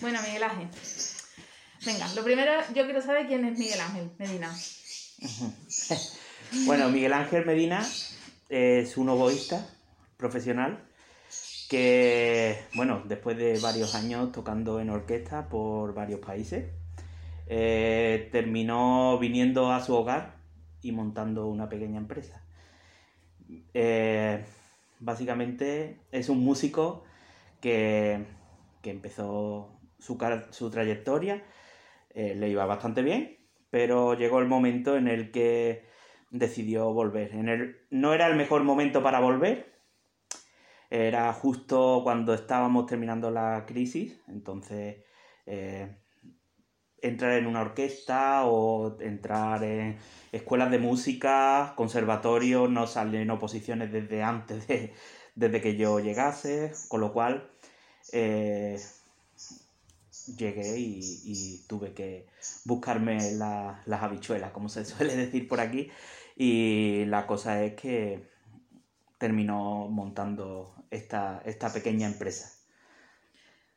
Bueno, Miguel Ángel. Venga, lo primero, yo quiero saber quién es Miguel Ángel Medina. bueno, Miguel Ángel Medina es un oboísta profesional que, bueno, después de varios años tocando en orquesta por varios países, eh, terminó viniendo a su hogar y montando una pequeña empresa. Eh, básicamente es un músico que, empezó su, su trayectoria, eh, le iba bastante bien, pero llegó el momento en el que decidió volver. En el, no era el mejor momento para volver, era justo cuando estábamos terminando la crisis, entonces eh, entrar en una orquesta o entrar en escuelas de música, conservatorios, no salen oposiciones desde antes de, desde que yo llegase, con lo cual eh, llegué y, tuve que buscarme las habichuelas, como se suele decir por aquí, y la cosa es que terminó montando esta, esta pequeña empresa.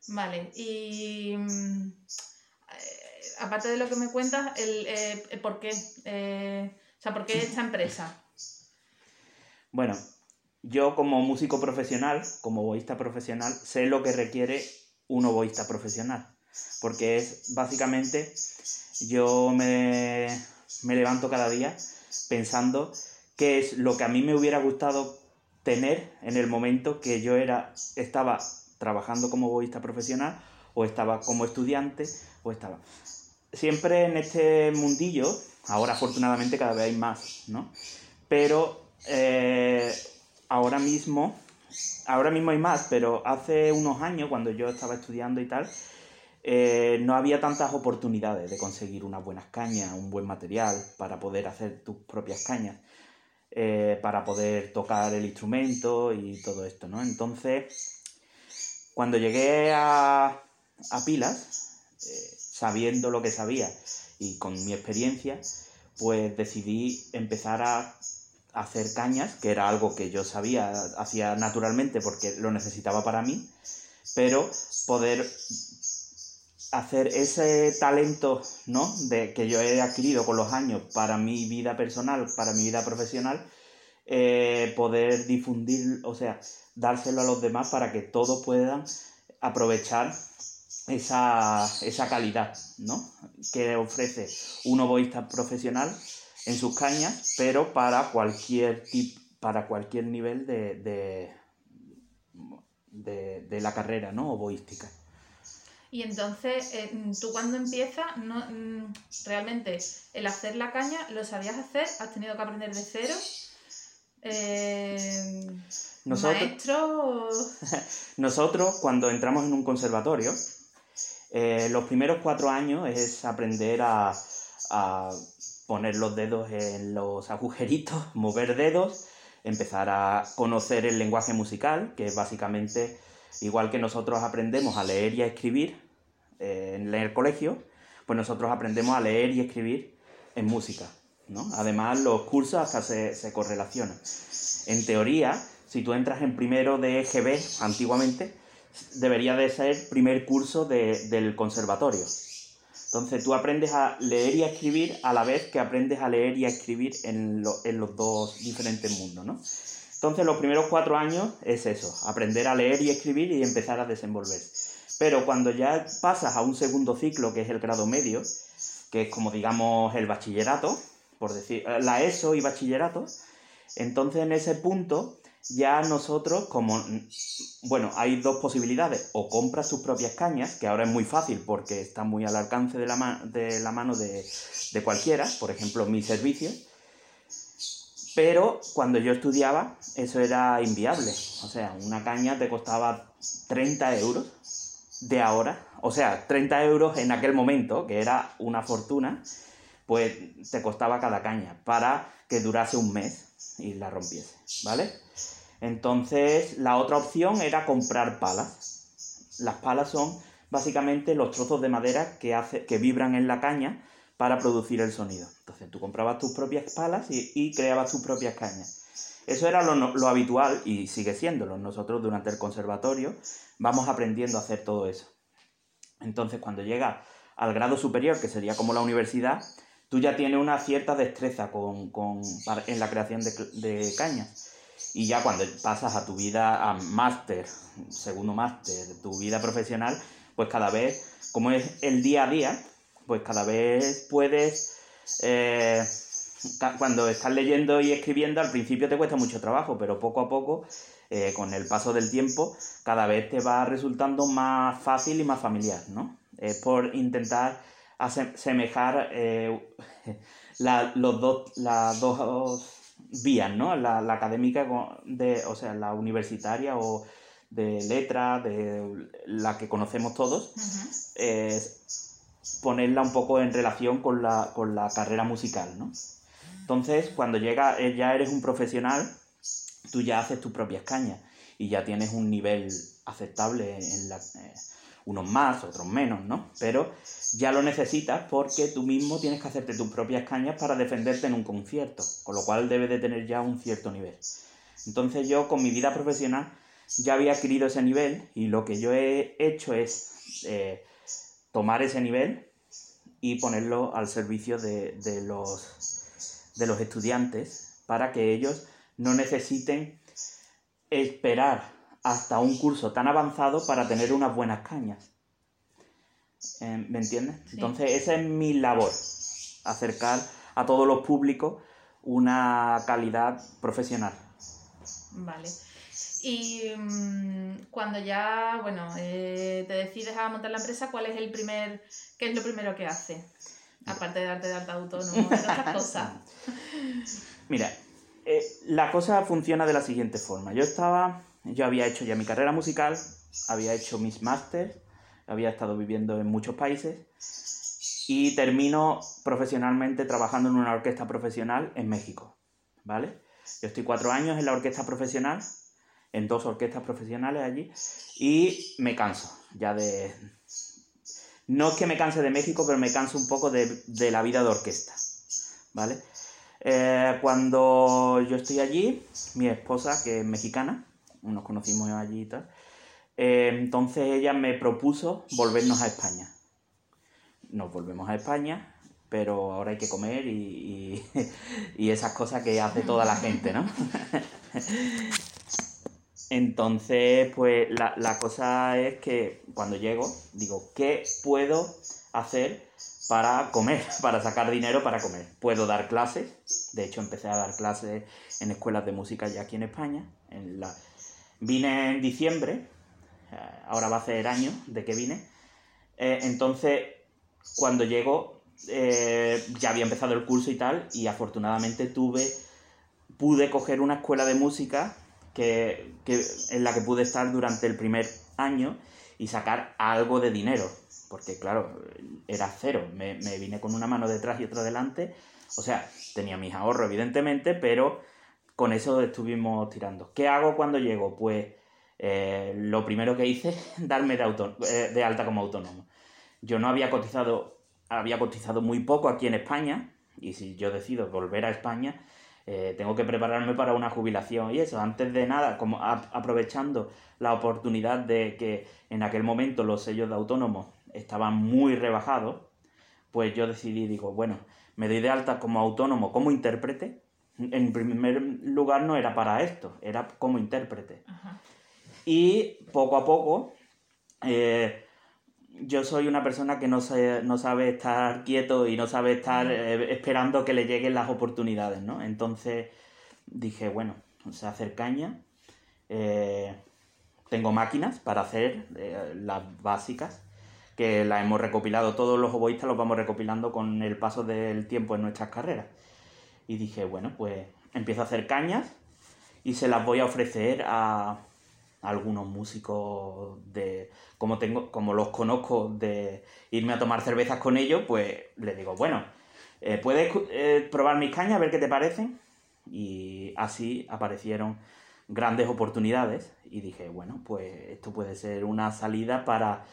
Vale, y mm, eh, aparte de lo que me cuentas, el, eh, ¿por qué? Eh, o sea, ¿por qué esta empresa? Bueno, yo como músico profesional, como oboísta profesional, sé lo que requiere un oboísta profesional. Porque es básicamente, yo me, me levanto cada día pensando qué es lo que a mí me hubiera gustado tener en el momento que yo era, estaba trabajando como oboísta profesional o estaba como estudiante o estaba... Siempre en este mundillo, ahora afortunadamente cada vez hay más, ¿no? Pero eh, ahora mismo, ahora mismo hay más, pero hace unos años cuando yo estaba estudiando y tal, eh, no había tantas oportunidades de conseguir unas buenas cañas, un buen material para poder hacer tus propias cañas. Eh, para poder tocar el instrumento y todo esto, ¿no? Entonces, cuando llegué a, a Pilas, eh, sabiendo lo que sabía y con mi experiencia, pues decidí empezar a hacer cañas, que era algo que yo sabía, hacía naturalmente porque lo necesitaba para mí, pero poder hacer ese talento, ¿no? De, que yo he adquirido con los años para mi vida personal, para mi vida profesional, eh, poder difundir, o sea, dárselo a los demás para que todos puedan aprovechar esa, esa calidad, ¿no? Que ofrece un oboísta profesional en sus cañas, pero para cualquier tipo, para cualquier nivel de, de, de, de la carrera, ¿no? Oboística. Y entonces, eh, tú cuando empiezas, no, mm, realmente el hacer la caña, ¿lo sabías hacer? ¿Has tenido que aprender de cero? Eh, nosotros, nosotros, cuando entramos en un conservatorio, eh, los primeros cuatro años es aprender a, a poner los dedos en los agujeritos, mover dedos, empezar a conocer el lenguaje musical, que es básicamente igual que nosotros aprendemos a leer y a escribir eh, en el colegio, pues nosotros aprendemos a leer y escribir en música. ¿no? Además, los cursos hasta se, correlacionan. En teoría, si tú entras en primero de EGB antiguamente, debería de ser primer curso del conservatorio. Entonces tú aprendes a leer y a escribir a la vez que aprendes a leer y a escribir en, en los dos diferentes mundos, ¿no? Entonces los primeros cuatro años es eso, aprender a leer y escribir y empezar a desenvolverse. Pero cuando ya pasas a un segundo ciclo, que es el grado medio, que es como digamos el bachillerato, por decir, eh, la ESO y bachillerato, entonces en ese punto ya nosotros, como, bueno, hay dos posibilidades, o compras tus propias cañas, que ahora es muy fácil porque está muy al alcance de la, mano de, de cualquiera, por ejemplo, mi servicio, pero cuando yo estudiaba, eso era inviable. O sea, una caña te costaba 30 euros de ahora. O sea, 30 euros en aquel momento, que era una fortuna, pues te costaba cada caña para que durase un mes y la rompiese, ¿vale? Entonces, la otra opción era comprar palas. Las palas son básicamente los trozos de madera que, que vibran en la caña para producir el sonido. Entonces tú comprabas tus propias palas y, creabas tus propias cañas. Eso era lo, habitual y sigue siéndolo. Nosotros durante el conservatorio vamos aprendiendo a hacer todo eso. Entonces, cuando llega al grado superior, que sería como la universidad, tú ya tienes una cierta destreza con, con, en la creación de, de cañas. Y ya cuando pasas a tu vida a máster, segundo máster, tu vida profesional, pues cada vez, como es el día a día, pues cada vez puedes, eh, cuando estás leyendo y escribiendo, al principio te cuesta mucho trabajo, pero poco a poco, eh, con el paso del tiempo, cada vez te va resultando más fácil y más familiar, ¿no? Es por intentar asemejar eh, los dos, las dos vías, ¿no? La, académica, de, o sea, la universitaria o de letras, de la que conocemos todos, ponerla un poco en relación con la, con la carrera musical, ¿no? Entonces, cuando llega, eh, ya eres un profesional, tú ya haces tus propias cañas y ya tienes un nivel aceptable en la, eh, unos más, otros menos, ¿no? Pero ya lo necesitas porque tú mismo tienes que hacerte tus propias cañas para defenderte en un concierto, con lo cual debes de tener ya un cierto nivel. Entonces yo con mi vida profesional ya había adquirido ese nivel y lo que yo he hecho es eh, tomar ese nivel y ponerlo al servicio de, los, de los estudiantes para que ellos no necesiten esperar hasta un curso tan avanzado para tener unas buenas cañas. Eh, ¿Me entiendes? Entonces, esa es mi labor, acercar a todos los públicos una calidad profesional. Vale. Y mm, cuando ya, bueno, eh, te decides a montar la empresa, ¿cuál es el primer, qué es lo primero que hace? Aparte de darte de alta autónomo, otras cosas. Mira, eh, la cosa funciona de la siguiente forma. Yo estaba yo había hecho ya mi carrera musical, había hecho mis másteres, había estado viviendo en muchos países y termino profesionalmente trabajando en una orquesta profesional en México, ¿vale? Yo estoy cuatro años en la orquesta profesional, en dos orquestas profesionales allí, y me canso ya de... No es que me canse de México, pero me canso un poco de, la vida de orquesta, ¿vale? Eh, cuando yo estoy allí, mi esposa, que es mexicana, nos conocimos allí y tal. Eh, entonces ella me propuso volvernos a España. Nos volvemos a España, pero ahora hay que comer y, y, esas cosas que hace toda la gente, ¿no? Entonces, pues la, la, cosa es que cuando llego, digo, ¿qué puedo hacer para comer, para sacar dinero para comer? Puedo dar clases, de hecho empecé a dar clases en escuelas de música ya aquí en España, en la, Vine en diciembre, eh, ahora va a ser año de que vine. Eh, entonces, cuando llego, eh, ya había empezado el curso y tal, y afortunadamente tuve, pude coger una escuela de música que, en la que pude estar durante el primer año y sacar algo de dinero, porque claro, era cero, me, vine con una mano detrás y otra delante, o sea, tenía mis ahorros evidentemente, pero con eso estuvimos tirando. ¿Qué hago cuando llego? Pues eh, lo primero que hice, darme de, eh, de alta como autónomo. Yo no había cotizado, había cotizado muy poco aquí en España, y si yo decido volver a España, eh, tengo que prepararme para una jubilación y eso, antes de nada, como aprovechando la oportunidad de que en aquel momento los sellos de autónomos estaban muy rebajados, pues yo decidí, digo, bueno, me doy de alta como autónomo, como intérprete, en primer lugar no era para esto, era como intérprete. Y poco a poco, eh, yo soy una persona que no, no sabe estar quieto y no sabe estar eh, esperando que le lleguen las oportunidades, ¿no? Entonces dije, bueno, o sea, hacer caña. Eh, tengo máquinas para hacer las básicas, que las hemos recopilado, todos los oboístas los vamos recopilando con el paso del tiempo en nuestras carreras. Y dije, bueno, pues empiezo a hacer cañas y se las voy a ofrecer a, algunos músicos de como tengo como los conozco de irme a tomar cervezas con ellos pues les digo bueno eh, puedes eh, probar mis cañas a ver qué te parecen y así aparecieron grandes oportunidades y dije bueno pues esto puede ser una salida para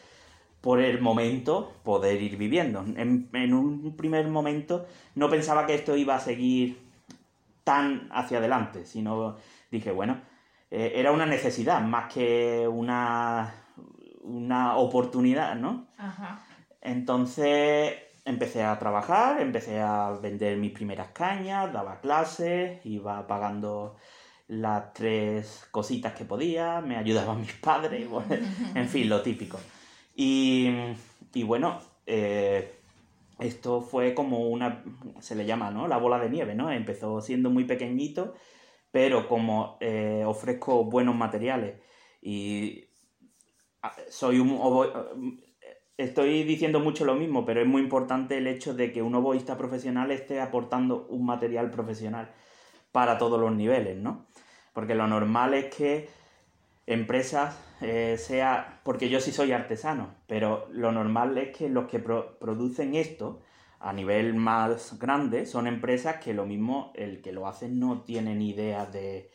por el momento poder ir viviendo. En, un primer momento no pensaba que esto iba a seguir tan hacia adelante, sino dije, bueno, eh, era una necesidad más que una, una oportunidad, ¿no? Ajá. Entonces empecé a trabajar, empecé a vender mis primeras cañas, daba clases, iba pagando las tres cositas que podía, me ayudaban mis padres, bueno, en fin, lo típico. Y, y bueno, eh, esto fue como una, se le llama, ¿no? La bola de nieve, ¿no? Empezó siendo muy pequeñito, pero como eh, ofrezco buenos materiales y ah, soy un obo- estoy diciendo mucho lo mismo, pero es muy importante el hecho de que un oboísta profesional esté aportando un material profesional para todos los niveles, ¿no? Porque lo normal es que empresas eh, sea, porque yo sí soy artesano, pero lo normal es que los que pro- producen esto a nivel más grande son empresas que lo mismo el que lo hacen no tiene ni idea de,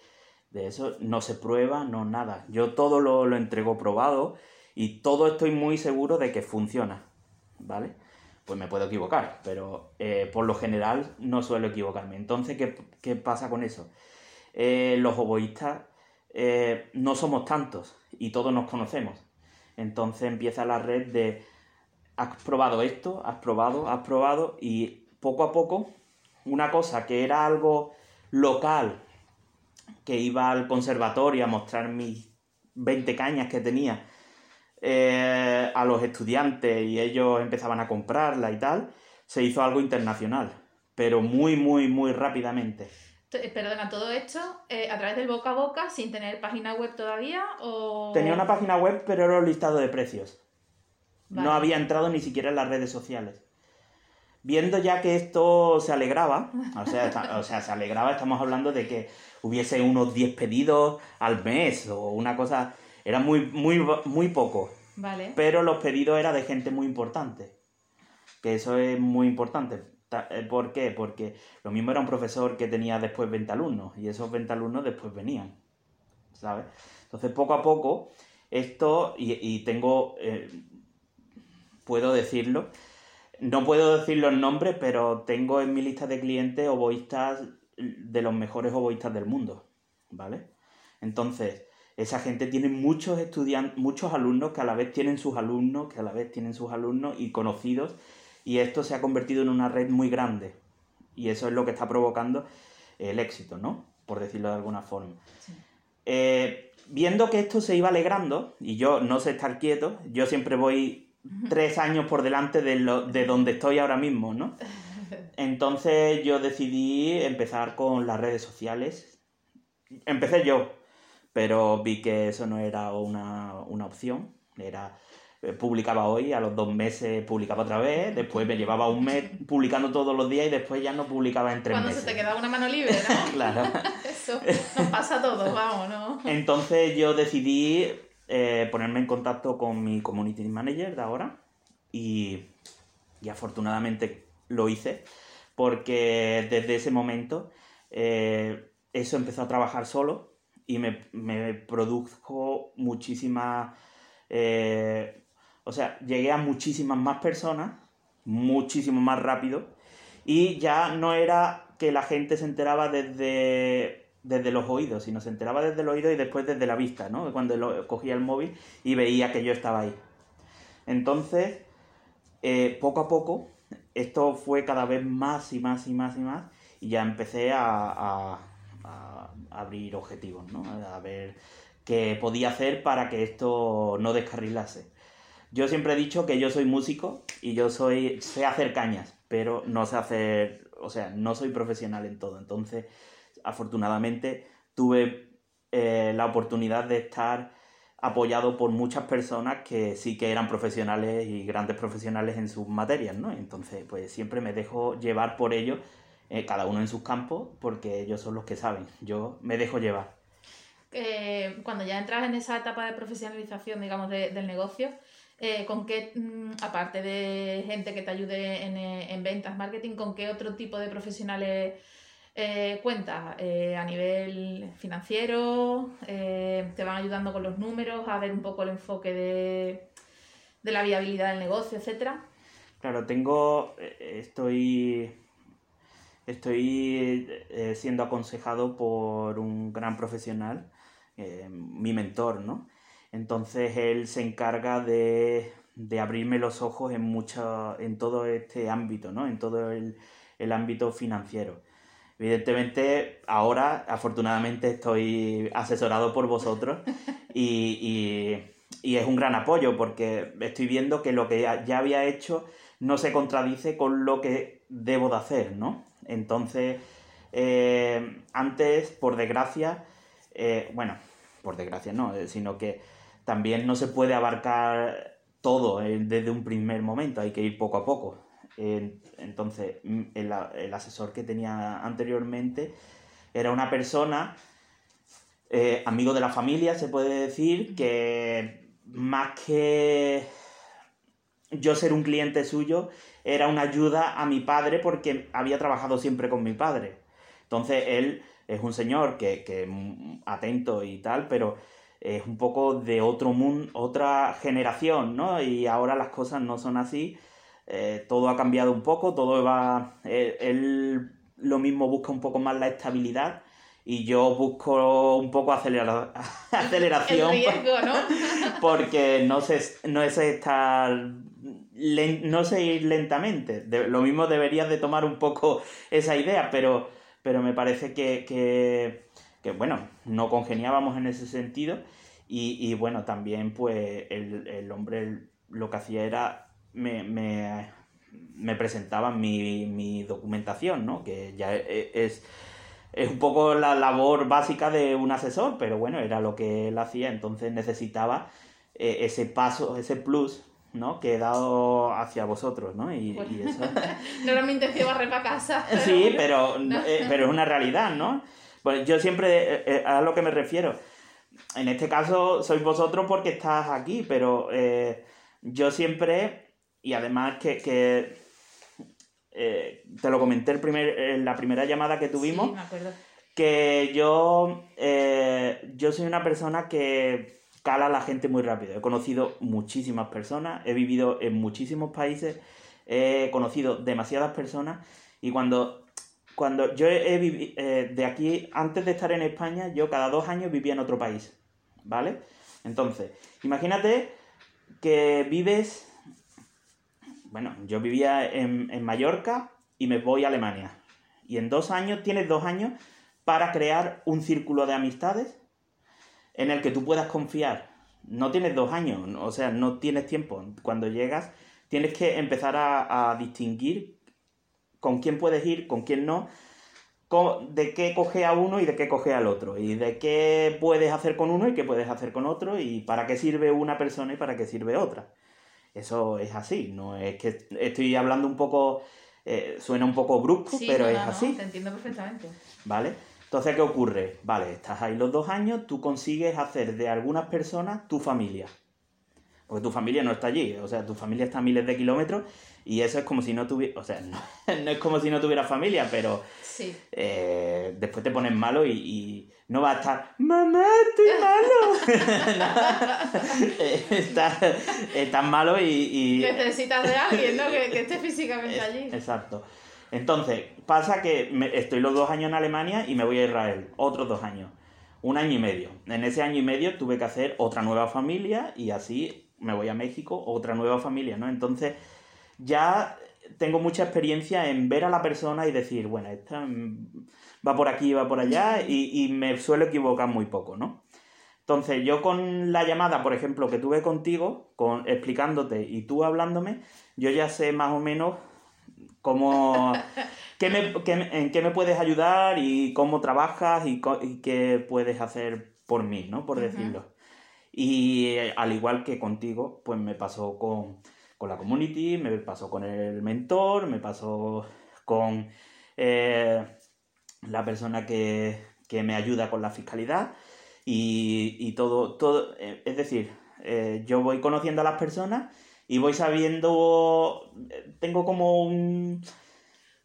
de eso, no se prueba, no nada. Yo todo lo, lo entrego probado y todo estoy muy seguro de que funciona, ¿vale? Pues me puedo equivocar, pero eh, por lo general no suelo equivocarme. Entonces, ¿qué, qué pasa con eso? Eh, los oboístas eh, no somos tantos y todos nos conocemos. Entonces empieza la red de has probado esto, has probado, has probado y poco a poco una cosa que era algo local, que iba al conservatorio a mostrar mis 20 cañas que tenía eh, a los estudiantes y ellos empezaban a comprarla y tal, se hizo algo internacional, pero muy, muy, muy rápidamente. T- Perdona, todo esto eh, a través del boca a boca, sin tener página web todavía, o... Tenía una página web, pero era un listado de precios. Vale. No había entrado ni siquiera en las redes sociales. Viendo ya que esto se alegraba, o sea, está- o sea, se alegraba, estamos hablando de que hubiese unos 10 pedidos al mes o una cosa, era muy, muy, muy poco, Vale. pero los pedidos eran de gente muy importante, que eso es muy importante. Ta- eh, ¿Por qué? Porque lo mismo era un profesor que tenía después 20 alumnos y esos 20 alumnos después venían, ¿sabes? Entonces, poco a poco, esto, y, y tengo, eh, puedo decirlo, no puedo decir los nombres, pero tengo en mi lista de clientes oboístas de los mejores oboístas del mundo, ¿vale? Entonces, esa gente tiene muchos estudiantes, muchos alumnos que a la vez tienen sus alumnos, que a la vez tienen sus alumnos y conocidos, y esto se ha convertido en una red muy grande. Y eso es lo que está provocando el éxito, ¿no? Por decirlo de alguna forma. Sí. Eh, viendo que esto se iba alegrando, y yo no sé estar quieto, yo siempre voy tres años por delante de, lo, de donde estoy ahora mismo, ¿no? Entonces yo decidí empezar con las redes sociales. Empecé yo, pero vi que eso no era una, una opción. Era, eh, publicaba hoy, a los dos meses publicaba otra vez, después me llevaba un mes publicando todos los días y después ya no publicaba en tres Cuando meses. se te queda una mano libre, ¿no? Claro. Eso nos pasa a todos, vamos, ¿no? Entonces yo decidí eh, ponerme en contacto con mi community manager de ahora y, y afortunadamente lo hice porque desde ese momento eh, eso empezó a trabajar solo y me, me produjo muchísimas... eh, o sea, llegué a muchísimas más personas, muchísimo más rápido y ya no era que la gente se enteraba desde, desde los oídos, sino se enteraba desde el oído y después desde la vista, ¿no? Cuando cogía el móvil y veía que yo estaba ahí. Entonces, eh, poco a poco, esto fue cada vez más y más y más y más, y ya empecé a- a abrir objetivos, ¿no? A ver qué podía hacer para que esto no descarrilase. Yo siempre he dicho que yo soy músico y yo soy sé hacer cañas, pero no sé hacer, o sea, no soy profesional en todo. Entonces, afortunadamente, tuve eh, la oportunidad de estar apoyado por muchas personas que sí que eran profesionales y grandes profesionales en sus materias, ¿no? Entonces, pues siempre me dejo llevar por ellos, eh, cada uno en sus campos, porque ellos son los que saben. Yo me dejo llevar. Eh, cuando ya entras en esa etapa de profesionalización, digamos, de- del negocio, ¿con qué, mm, aparte de gente que te ayude en, en ventas, marketing, con qué otro tipo de profesionales eh, cuentas? Eh, a nivel financiero, eh, te van ayudando con los números, a ver un poco el enfoque de, de la viabilidad del negocio, etcétera. Claro, tengo, eh, estoy, estoy eh, siendo aconsejado por un gran profesional, mi mentor, ¿no? Entonces él se encarga de, de abrirme los ojos en, mucho, en todo este ámbito, ¿no? En todo el, el ámbito financiero. Evidentemente, ahora, afortunadamente, estoy asesorado por vosotros y, y, es un gran apoyo porque estoy viendo que lo que ya había hecho no se contradice con lo que debo de hacer, ¿no? Entonces, eh, antes, por desgracia, eh, bueno, por desgracia no, eh, sino que también no se puede abarcar todo desde un primer momento, hay que ir poco a poco. Entonces, mm, el, el, asesor que tenía anteriormente era una persona, amigo de la familia, se puede decir, que más que yo ser un cliente suyo era una ayuda a mi padre porque había trabajado siempre con mi padre. Entonces él es un señor que, que atento y tal, pero es un poco de otro mundo, otra generación, ¿no? Y ahora las cosas no son así. Eh, todo ha cambiado un poco, todo va. Eh, él lo mismo busca un poco más la estabilidad y yo busco un poco aceleración. El riesgo, ¿no? porque no, sé, no es estar no sé ir lentamente. lo mismo deberías de tomar un poco esa idea, pero, pero me parece que, que, bueno, no congeniábamos en ese sentido. Y, y bueno, también pues el, el, hombre lo que hacía era me, me, me presentaba mi, mi, documentación, ¿no? Que ya e, es, es un poco la labor básica de un asesor, pero bueno, era lo que él hacía, entonces necesitaba eh, ese paso, ese plus ¿no? que he dado hacia vosotros, ¿no? Y, eso... no era mi intención barrer para casa. Sí, pero, eh, pero es una realidad, ¿no? Pues yo siempre, eh, eh, a lo que me refiero, en este caso sois vosotros porque estás aquí, pero yo siempre, y además que, que te lo comenté el primer, en la primera llamada que tuvimos, que yo, yo soy una persona que cala la gente muy rápido. He conocido muchísimas personas, he vivido en muchísimos países, he conocido demasiadas personas y cuando, cuando yo he vivido, eh, de aquí, antes de estar en España, yo cada dos años vivía en otro país, ¿vale? Entonces, imagínate que vives, bueno, yo vivía en, en Mallorca y me voy a Alemania. Y en dos años, tienes dos años para crear un círculo de amistades en el que tú puedas confiar. No tienes dos años, o sea, no tienes tiempo. Cuando llegas, tienes que empezar a, distinguir con quién puedes ir, con quién no, de qué coge a uno y de qué coge al otro, y de qué puedes hacer con uno y qué puedes hacer con otro, y para qué sirve una persona y para qué sirve otra. Eso es así, no es que estoy hablando un poco, eh, suena un poco brusco, pero es así. te entiendo perfectamente. ¿Vale? Entonces, ¿qué ocurre? Vale, estás ahí los dos años, tú consigues hacer de algunas personas tu familia. Porque tu familia no está allí, o sea, tu familia está a miles de kilómetros y eso es como si no tuviera, o sea, no, es como si no tuviera familia, pero sí. Eh, después te pones malo y, no va a estar, mamá, estoy malo. estás, malo y, Necesitas de alguien, ¿no? Que, que esté físicamente allí. Exacto. Entonces, pasa que estoy los dos años en Alemania y me voy a Israel, otros dos años, un año y medio. En ese año y medio tuve que hacer otra nueva familia y así me voy a México, otra nueva familia, ¿no? Entonces, ya tengo mucha experiencia en ver a la persona y decir, bueno, esta va por aquí, va por allá y, me suelo equivocar muy poco, ¿no? Entonces, yo con la llamada, por ejemplo, que tuve contigo, con, explicándote y tú hablándome, yo ya sé más o menos cómo, qué me, en qué me puedes ayudar y cómo trabajas y, qué puedes hacer por mí, ¿no? Por decirlo. Y eh, al igual que contigo, pues me pasó con, la community, me pasó con el mentor, me pasó con eh, la persona que, me ayuda con la fiscalidad y, todo, todo, eh, es decir, yo voy conociendo a las personas y voy sabiendo, tengo como un...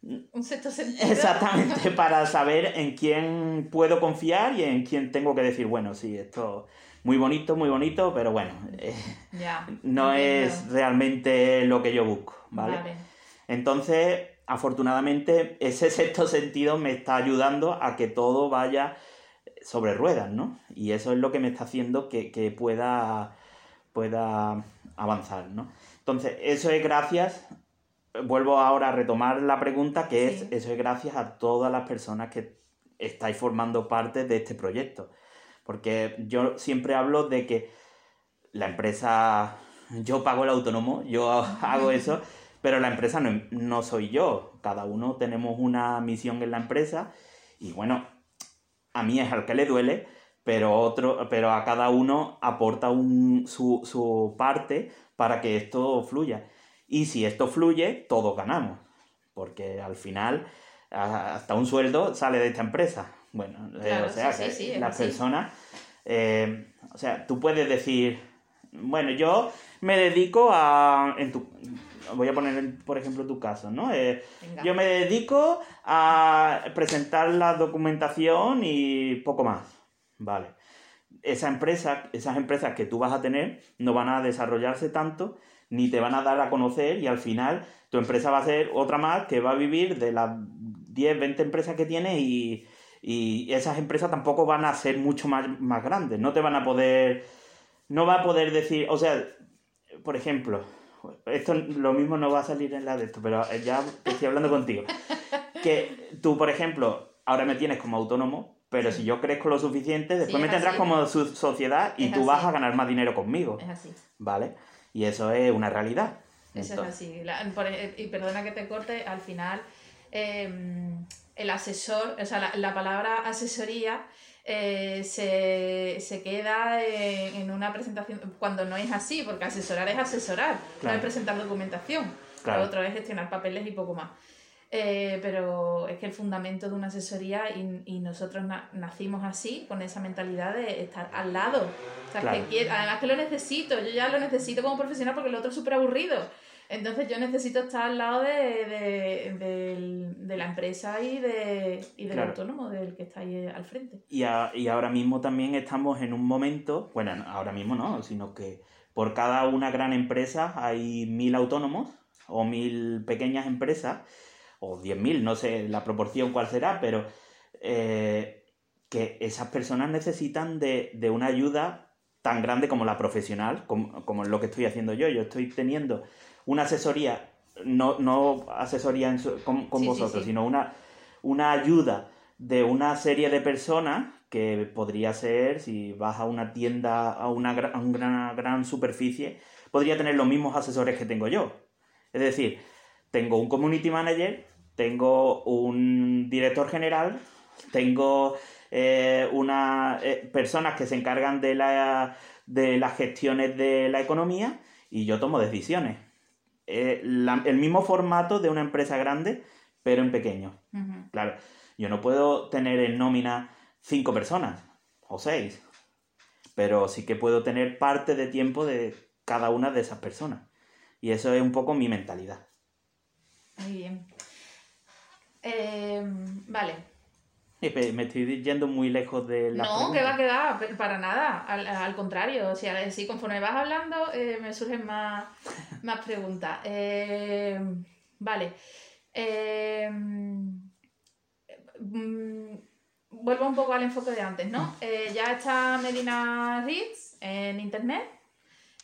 Un sexto sentido. Exactamente, para saber en quién puedo confiar y en quién tengo que decir, bueno, sí, esto muy bonito, muy bonito, pero bueno, eh, no es realmente lo que yo busco, ¿vale? Entonces, afortunadamente, ese sexto sentido me está ayudando a que todo vaya sobre ruedas, ¿no? Y eso es lo que me está haciendo que, que pueda, pueda avanzar, ¿no? Entonces, eso es gracias, vuelvo ahora a retomar la pregunta, que es, eso es gracias a todas las personas que estáis formando parte de este proyecto. Porque yo siempre hablo de que la empresa, yo pago el autónomo, yo hago eso, pero la empresa no, no soy yo. Cada uno tenemos una misión en la empresa y bueno, a mí es al que le duele, pero, otro, pero a cada uno aporta un, su, su parte para que esto fluya. Y si esto fluye, todos ganamos, porque al final a- hasta un sueldo sale de esta empresa. Bueno, eh, o sea, sí, que sí, sí, es las personas, eh, o sea, tú puedes decir, bueno, yo me dedico a, en tu, voy a poner por ejemplo tu caso, ¿no? Eh, yo me dedico a presentar la documentación y poco más. Vale. Esa empresa, esas empresas que tú vas a tener no van a desarrollarse tanto ni te van a dar a conocer y al final tu empresa va a ser otra más que va a vivir de las 10, 20 empresas que tienes y, y esas empresas tampoco van a ser mucho más, más grandes. No te van a poder... No va a poder decir... O sea, por ejemplo, esto lo mismo no va a salir en la de esto, pero ya estoy hablando contigo. Que tú, por ejemplo, ahora me tienes como autónomo, pero si yo crezco lo suficiente, después Sí, me tendrás así. como su sociedad y Es tú vas a ganar más dinero conmigo, Es así. ¿vale? Y eso es una realidad. Eso Entonces, es así. La- por- e, y perdona que te corte, al final eh, el asesor, o sea, la, la palabra asesoría eh, se, se queda en, en una presentación cuando no es así, porque asesorar es asesorar, no Claro. es presentar documentación. Claro. Lo otro es gestionar papeles y poco más. Eh, pero es que el fundamento de una asesoría y, y nosotros na- nacimos así, con esa mentalidad de estar al lado. O sea, Claro. que quiero- además que lo necesito, yo ya lo necesito como profesional porque el otro es súper aburrido. Entonces yo necesito estar al lado de, de, de la empresa y, de, y del Claro. autónomo, del que está ahí al frente. Y, a- y ahora mismo también estamos en un momento, bueno, no, ahora mismo no, sino que por cada una gran empresa hay mil autónomos o mil pequeñas empresas, o diez mil, no sé la proporción cuál será, pero eh, que esas personas necesitan de, de una ayuda tan grande como la profesional, como, como lo que estoy haciendo yo. Yo estoy teniendo una asesoría, no, no asesoría en su- con, con Sí, vosotros, sí. sino una, una ayuda de una serie de personas que podría ser, si vas a una tienda, a una, a una gran, superficie, podría tener los mismos asesores que tengo yo. Es decir, tengo un community manager, tengo un director general, tengo eh, una, eh, personas que se encargan de, la, de las gestiones de la economía y yo tomo decisiones. Eh, la- el mismo formato de una empresa grande, pero en pequeño. Claro, yo no puedo tener en nómina cinco personas o seis, pero sí que puedo tener parte de tiempo de cada una de esas personas. Y eso es un poco mi mentalidad. Muy bien. Eh, vale, Me estoy yendo muy lejos de la No, que va, que va, para nada, al, al contrario, o sea, sí, conforme vas hablando eh, me surgen más, más preguntas. Eh, vale, Eh, mm, vuelvo un poco al enfoque de antes, ¿no? Eh, ya está Medina Reads en internet,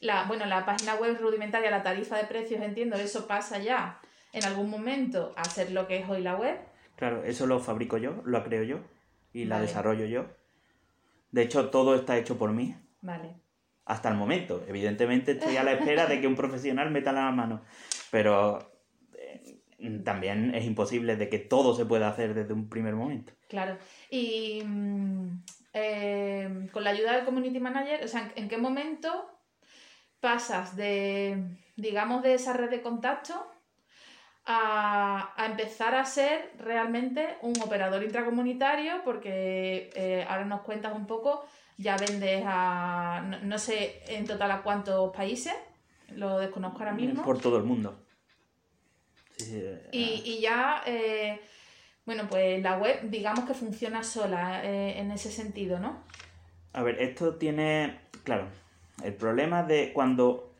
la, bueno, la página web rudimentaria, la tarifa de precios, entiendo, eso pasa ya en algún momento a ser lo que es hoy la web. Claro, eso lo fabrico yo, lo creo yo y la Vale. desarrollo yo. De hecho, todo está hecho por mí Vale. hasta el momento. Evidentemente estoy a la espera de que un profesional meta la mano, pero eh, también es imposible de que todo se pueda hacer desde un primer momento. Claro. Y mm, eh, con la ayuda del community manager, o sea, ¿en- ¿en qué momento pasas de, digamos, de esa red de contacto a, a empezar a ser realmente un operador intracomunitario? Porque eh, ahora nos cuentas un poco, ya vendes a, no, no sé en total a cuántos países, lo desconozco ahora mismo. Por todo el mundo. Sí, sí, eh, Y, y ya, eh, bueno, pues la web, digamos que funciona sola eh, en ese sentido, ¿no? A ver, esto tiene, claro, el problema de cuando,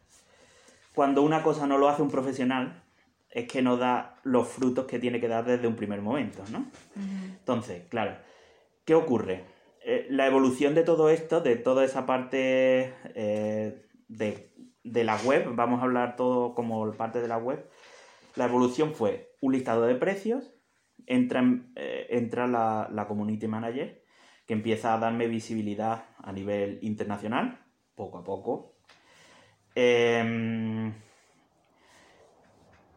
cuando una cosa no lo hace un profesional es que no da los frutos que tiene que dar desde un primer momento, ¿no? Entonces, claro, ¿qué ocurre? eh, la evolución de todo esto, de toda esa parte eh, de, de la web, vamos a hablar todo como parte de la web, la evolución fue un listado de precios, entra, eh, entra la, la community manager, que empieza a darme visibilidad a nivel internacional, poco a poco. Em,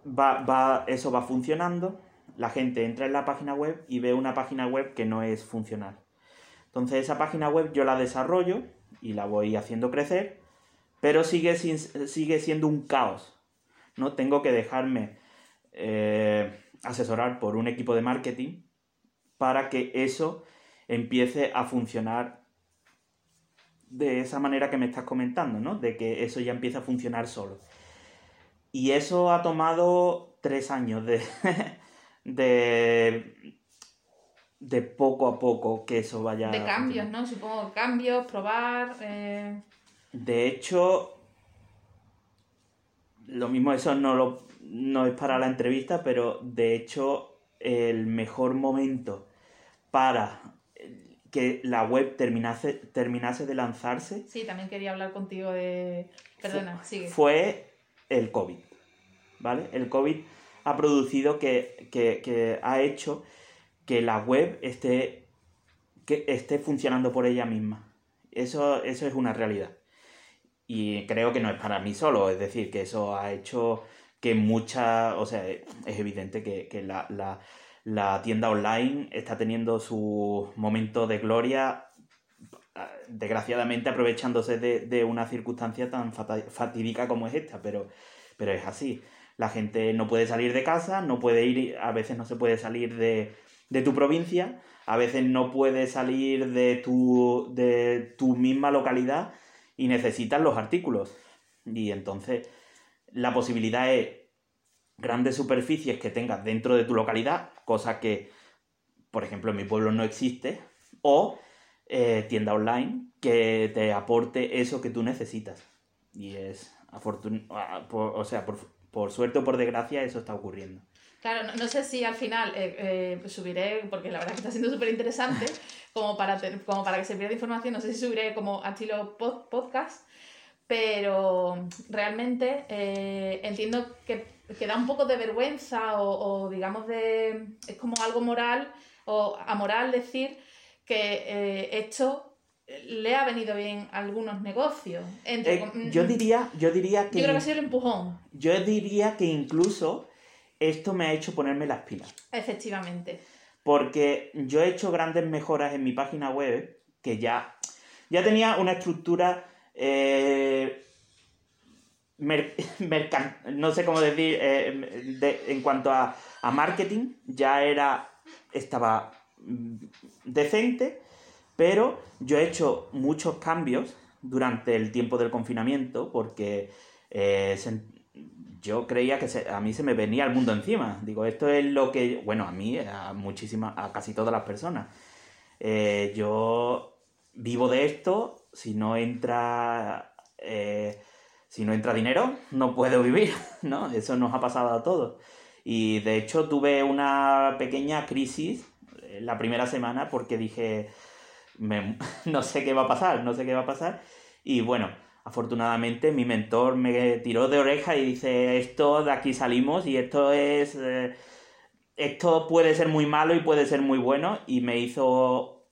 va, va, eso va funcionando, la gente entra en la página web y ve una página web que no es funcional. Entonces esa página web yo la desarrollo y la voy haciendo crecer, pero sigue, sin, sigue siendo un caos. ¿no? Tengo que dejarme eh, asesorar por un equipo de marketing para que eso empiece a funcionar de esa manera que me estás comentando, ¿no? De que eso ya empieza a funcionar solo. Y eso ha tomado tres años de, de, de poco a poco que eso vaya... De cambios, ¿no? Supongo cambios, probar... Eh... De hecho, lo mismo eso no, lo, no es para la entrevista, pero de hecho el mejor momento para que la web terminase, terminase de lanzarse... Sí, también quería hablar contigo de... Perdona, fue, sigue. Fue el COVID, ¿vale? El COVID ha producido que, que, que ha hecho que la web esté, que esté funcionando por ella misma. Eso, eso es una realidad. Y creo que no es para mí solo, es decir, que eso ha hecho que mucha, o sea, es evidente que, que la, la, la, tienda online está teniendo su momento de gloria, desgraciadamente aprovechándose de, de una circunstancia tan fatídica como es esta, pero, pero es así. La gente no puede salir de casa, no puede ir, a veces no se puede salir de, de tu provincia, a veces no puedes salir de tu, de tu misma localidad y necesitas los artículos. Y entonces la posibilidad es grandes superficies que tengas dentro de tu localidad, cosa que, por ejemplo, en mi pueblo no existe, o eh, tienda online que te aporte eso que tú necesitas. Y es afortunado, o sea, por, por suerte o por desgracia, eso está ocurriendo. Claro, no, no, sé si al final eh, eh, subiré, porque la verdad que está siendo súper interesante, como para, como para que se pierda información, no sé si subiré como a estilo pod, podcast, pero realmente eh, entiendo que, que, da un poco de vergüenza o, o, digamos de... es como algo moral o amoral decir que esto le ha venido bien a algunos negocios. Entre, yo, diría, yo diría que... Yo creo que ha sido el empujón. Yo diría que incluso esto me ha hecho ponerme las pilas. Efectivamente. Porque yo he hecho grandes mejoras en mi página web que ya, ya tenía una estructura eh, no sé cómo decir, eh, de, en cuanto a, a, marketing, ya era, estaba mm, decente, pero yo he hecho muchos cambios durante el tiempo del confinamiento porque eh, yo creía que a mí se me venía el mundo encima. Digo, esto es lo que, bueno, a mí, a muchísimas, a casi todas las personas. Eh, yo vivo de esto, si no entra, eh, si no entra dinero, no puedo vivir, ¿no? Eso nos ha pasado a todos. Y de hecho tuve una pequeña crisis la primera semana porque dije, no sé qué va a pasar, no sé qué va a pasar. Y bueno, afortunadamente mi mentor me tiró de oreja y dice, esto de aquí salimos y esto es... Eh, esto puede ser muy malo y puede ser muy bueno y me hizo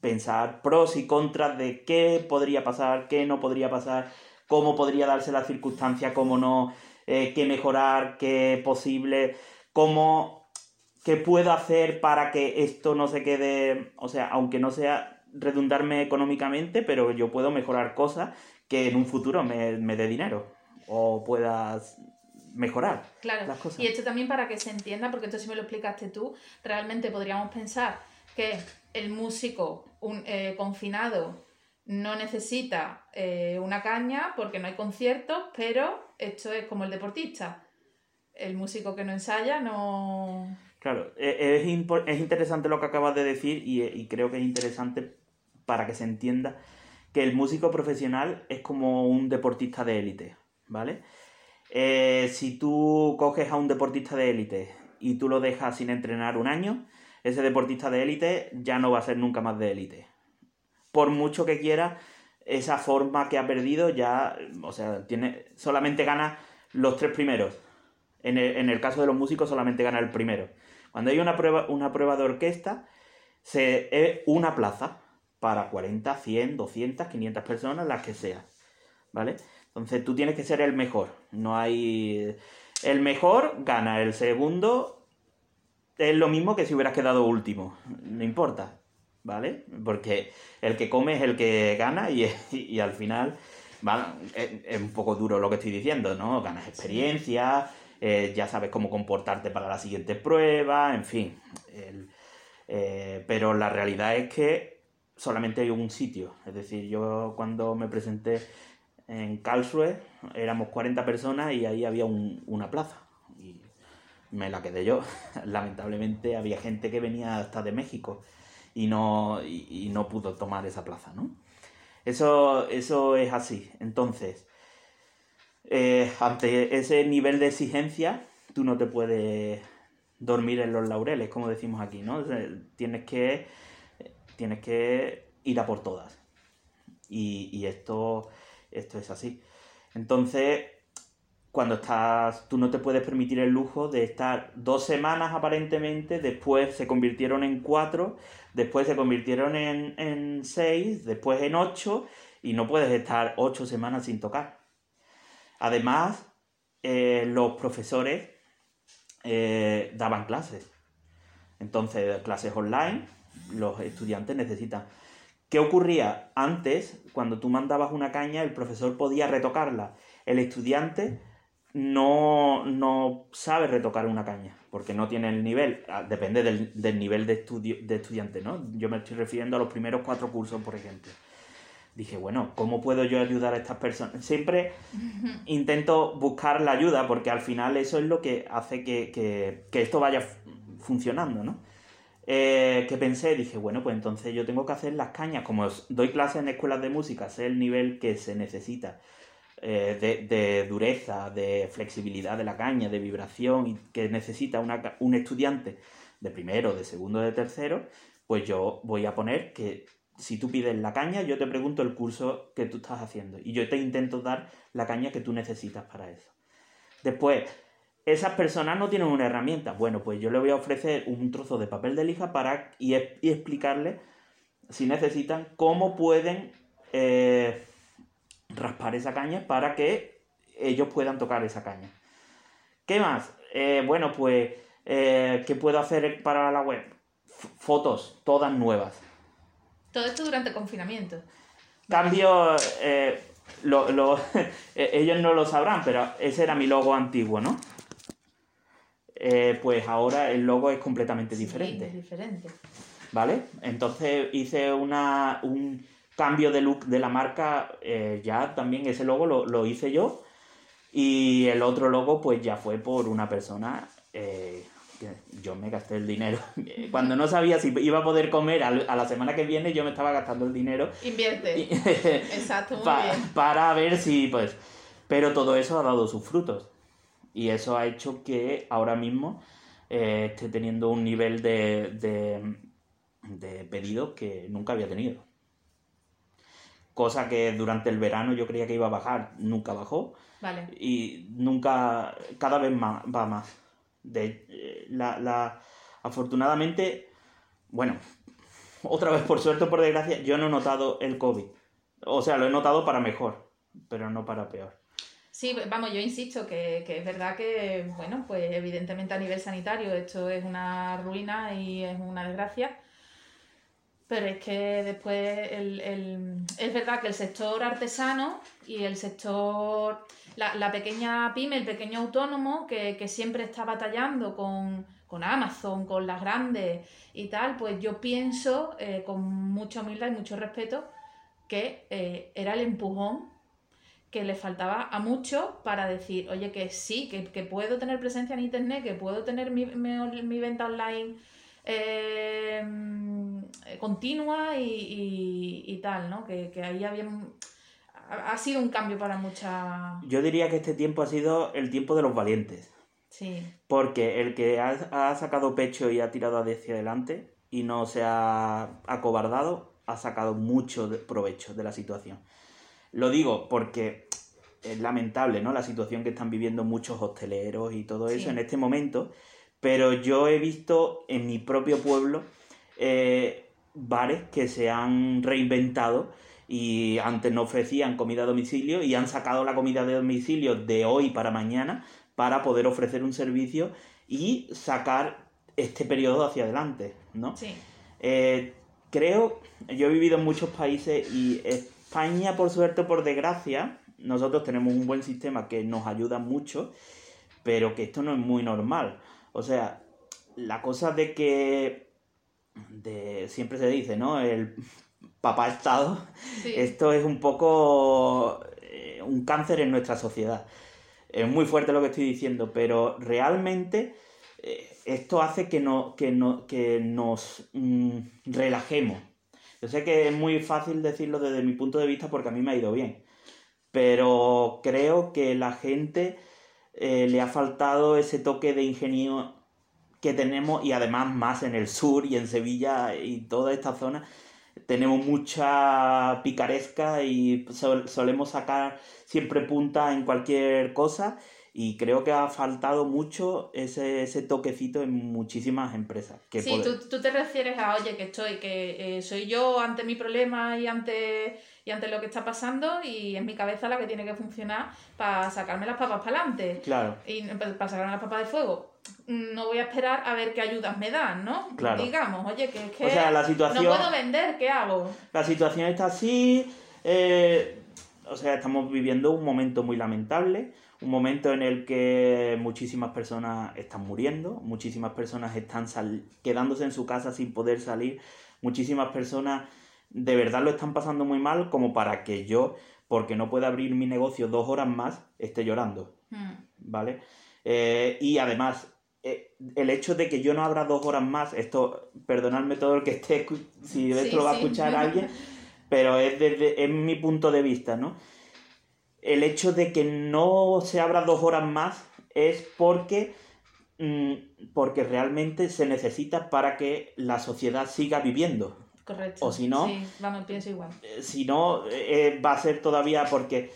pensar pros y contras de qué podría pasar, qué no podría pasar, cómo podría darse la circunstancia, cómo no, eh, qué mejorar, qué posible, cómo, qué puedo hacer para que esto no se quede, o sea, aunque no sea redundarme económicamente, pero yo puedo mejorar cosas que en un futuro me, me dé dinero o puedas mejorar claro. las cosas. Y esto también para que se entienda, porque esto sí me lo explicaste tú, realmente podríamos pensar que el músico un, eh, confinado no necesita eh, una caña porque no hay conciertos, pero esto es como el deportista. El músico que no ensaya no... Claro, e, es, es interesante lo que acabas de decir y, y creo que es interesante para que se entienda que el músico profesional es como un deportista de élite, ¿vale? Eh, si tú coges a un deportista de élite y tú lo dejas sin entrenar un año, ese deportista de élite ya no va a ser nunca más de élite. Por mucho que quiera, esa forma que ha perdido ya, o sea, tiene, solamente gana los tres primeros. En el, en el caso de los músicos solamente gana el primero. Cuando hay una prueba, una prueba de orquesta, se, es una plaza para 40, 100, 200, 500 personas, las que sea. ¿Vale? Entonces tú tienes que ser el mejor. No hay... El mejor gana, el segundo es lo mismo que si hubieras quedado último. No importa. ¿Vale? Porque el que come es el que gana y, y, al final es, un poco duro lo que estoy diciendo, ¿no? Ganas experiencia, eh, ya sabes cómo comportarte para la siguiente prueba, en fin. Eh, pero la realidad es que solamente hay un sitio. Es decir, yo cuando me presenté en Karlsruhe éramos 40 personas y ahí había una plaza. Y me la quedé yo. Lamentablemente había gente que venía hasta de México y no, y, no pudo tomar esa plaza, ¿no? Eso, eso es así. Entonces, eh, ante ese nivel de exigencia, tú no te puedes dormir en los laureles, como decimos aquí, ¿no? tienes que, tienes que ir a por todas. Y, y esto esto es así. Entonces, cuando estás, tú no te puedes permitir el lujo de estar dos semanas aparentemente, después se convirtieron en cuatro, después se convirtieron en, seis, después en ocho, y no puedes estar ocho semanas sin tocar. Además, eh, los profesores eh, daban clases. Entonces, clases online, los estudiantes necesitan ¿Qué ocurría? Antes, cuando tú mandabas una caña, el profesor podía retocarla. El estudiante no, sabe retocar una caña, porque no tiene el nivel, ah, depende del, nivel de, estudio, de estudiante, ¿no? Yo me estoy refiriendo a los primeros cuatro cursos, por ejemplo. Dije, bueno, ¿cómo puedo yo ayudar a estas personas? Siempre intento buscar la ayuda, porque al final eso es lo que hace que, que esto vaya funcionando, ¿no? eh, que pensé, dije, bueno, pues entonces yo tengo que hacer las cañas, como doy clases en escuelas de música, sé el nivel que se necesita eh, de, dureza, de flexibilidad de la caña, de vibración, y que necesita un estudiante de primero, de segundo, de tercero, pues yo voy a poner que si tú pides la caña, yo te pregunto el curso que tú estás haciendo y yo te intento dar la caña que tú necesitas para eso. Después, esas personas no tienen una herramienta. Bueno, pues yo le voy a ofrecer un trozo de papel de lija para y, explicarle, si necesitan, cómo pueden eh, raspar esa caña para que ellos puedan tocar esa caña. ¿Qué más? Eh, bueno, pues, eh, ¿qué puedo hacer para la web? fotos, todas nuevas. Todo esto durante el confinamiento. Cambio, ellos no lo sabrán, pero ese era mi logo antiguo, ¿no? Eh, pues ahora el logo es completamente diferente. diferente. ¿Vale? Entonces hice una, un cambio de look de la marca, eh, ya también ese logo lo, hice yo. Y el otro logo pues ya fue por una persona eh, yo me gasté el dinero. Cuando no sabía si iba a poder comer a la semana que viene, yo me estaba gastando el dinero. Invierte. Exacto, muy bien. Para ver si, pues. Pero todo eso ha dado sus frutos. Y eso ha hecho que ahora mismo eh, esté teniendo un nivel de, de, pedido que nunca había tenido. Cosa que durante el verano yo creía que iba a bajar, nunca bajó. Vale. Y nunca, cada vez más, va más. De, eh, la, la, afortunadamente, bueno, otra vez por suerte o por desgracia, yo no he notado el COVID. O sea, lo he notado para mejor, pero no para peor. Sí, vamos, yo insisto que, es verdad que, bueno, pues evidentemente a nivel sanitario esto es una ruina y es una desgracia, pero es que después el, es verdad que el sector artesano y el sector, la, pequeña pyme, el pequeño autónomo que, siempre está batallando con, Amazon, con las grandes y tal, pues yo pienso eh, con mucha humildad y mucho respeto que eh, era el empujón que le faltaba a muchos para decir, oye, que sí, que, puedo tener presencia en Internet, que puedo tener mi, venta online eh, continua y, tal, ¿no? Que, ahí había... Ha sido un cambio para muchas... Yo diría que este tiempo ha sido el tiempo de los valientes. Sí. Porque el que ha, ha sacado pecho y ha tirado hacia adelante y no se ha acobardado, ha sacado mucho de- provecho de la situación. Lo digo porque es lamentable, ¿no? La situación que están viviendo muchos hosteleros y todo eso Sí. en este momento, pero yo he visto en mi propio pueblo eh, bares que se han reinventado y antes no ofrecían comida a domicilio y han sacado la comida de domicilio de hoy para mañana para poder ofrecer un servicio y sacar este periodo hacia adelante, ¿no? Sí. Eh, creo, yo he vivido en muchos países y España, por suerte o por desgracia, nosotros tenemos un buen sistema que nos ayuda mucho, pero que esto no es muy normal. O sea, la cosa de que de, siempre se dice, ¿no? El papá Estado, Sí. esto es un poco eh, un cáncer en nuestra sociedad. Es muy fuerte lo que estoy diciendo, pero realmente eh, esto hace que, no, que, no, que nos mm, relajemos. Yo sé que es muy fácil decirlo desde mi punto de vista porque a mí me ha ido bien, pero creo que la gente eh, le ha faltado ese toque de ingenio que tenemos y además más en el sur y en Sevilla y toda esta zona tenemos mucha picaresca y sol- solemos sacar siempre punta en cualquier cosa y creo que ha faltado mucho ese, ese toquecito en muchísimas empresas. Que Sí, tú, tú te refieres a, oye, que estoy, que eh, soy yo ante mi problema y ante, y ante lo que está pasando y es mi cabeza la que tiene que funcionar para sacarme las papas para adelante. Claro, Y para sacarme las papas de fuego. No voy a esperar a ver qué ayudas me dan, ¿no? Claro. Digamos, oye, que es que o sea, la situación... no puedo vender, ¿qué hago? la situación está así. eh, o sea, estamos viviendo un momento muy lamentable, un momento en el que muchísimas personas están muriendo, muchísimas personas están sal- quedándose en su casa sin poder salir, muchísimas personas de verdad lo están pasando muy mal como para que yo, porque no puedo abrir mi negocio dos horas más, esté llorando. Mm, ¿vale? Eh, y además, el hecho de que yo no abra dos horas más, esto, perdonadme todo el que esté, si Sí, esto lo va a escuchar alguien, pero es desde es mi punto de vista, ¿no? El hecho de que no se abra dos horas más es porque, mm, porque realmente se necesita para que la sociedad siga viviendo. correcto. O si no- Sí, vamos, pienso igual. Eh, si no, eh, va a ser todavía porque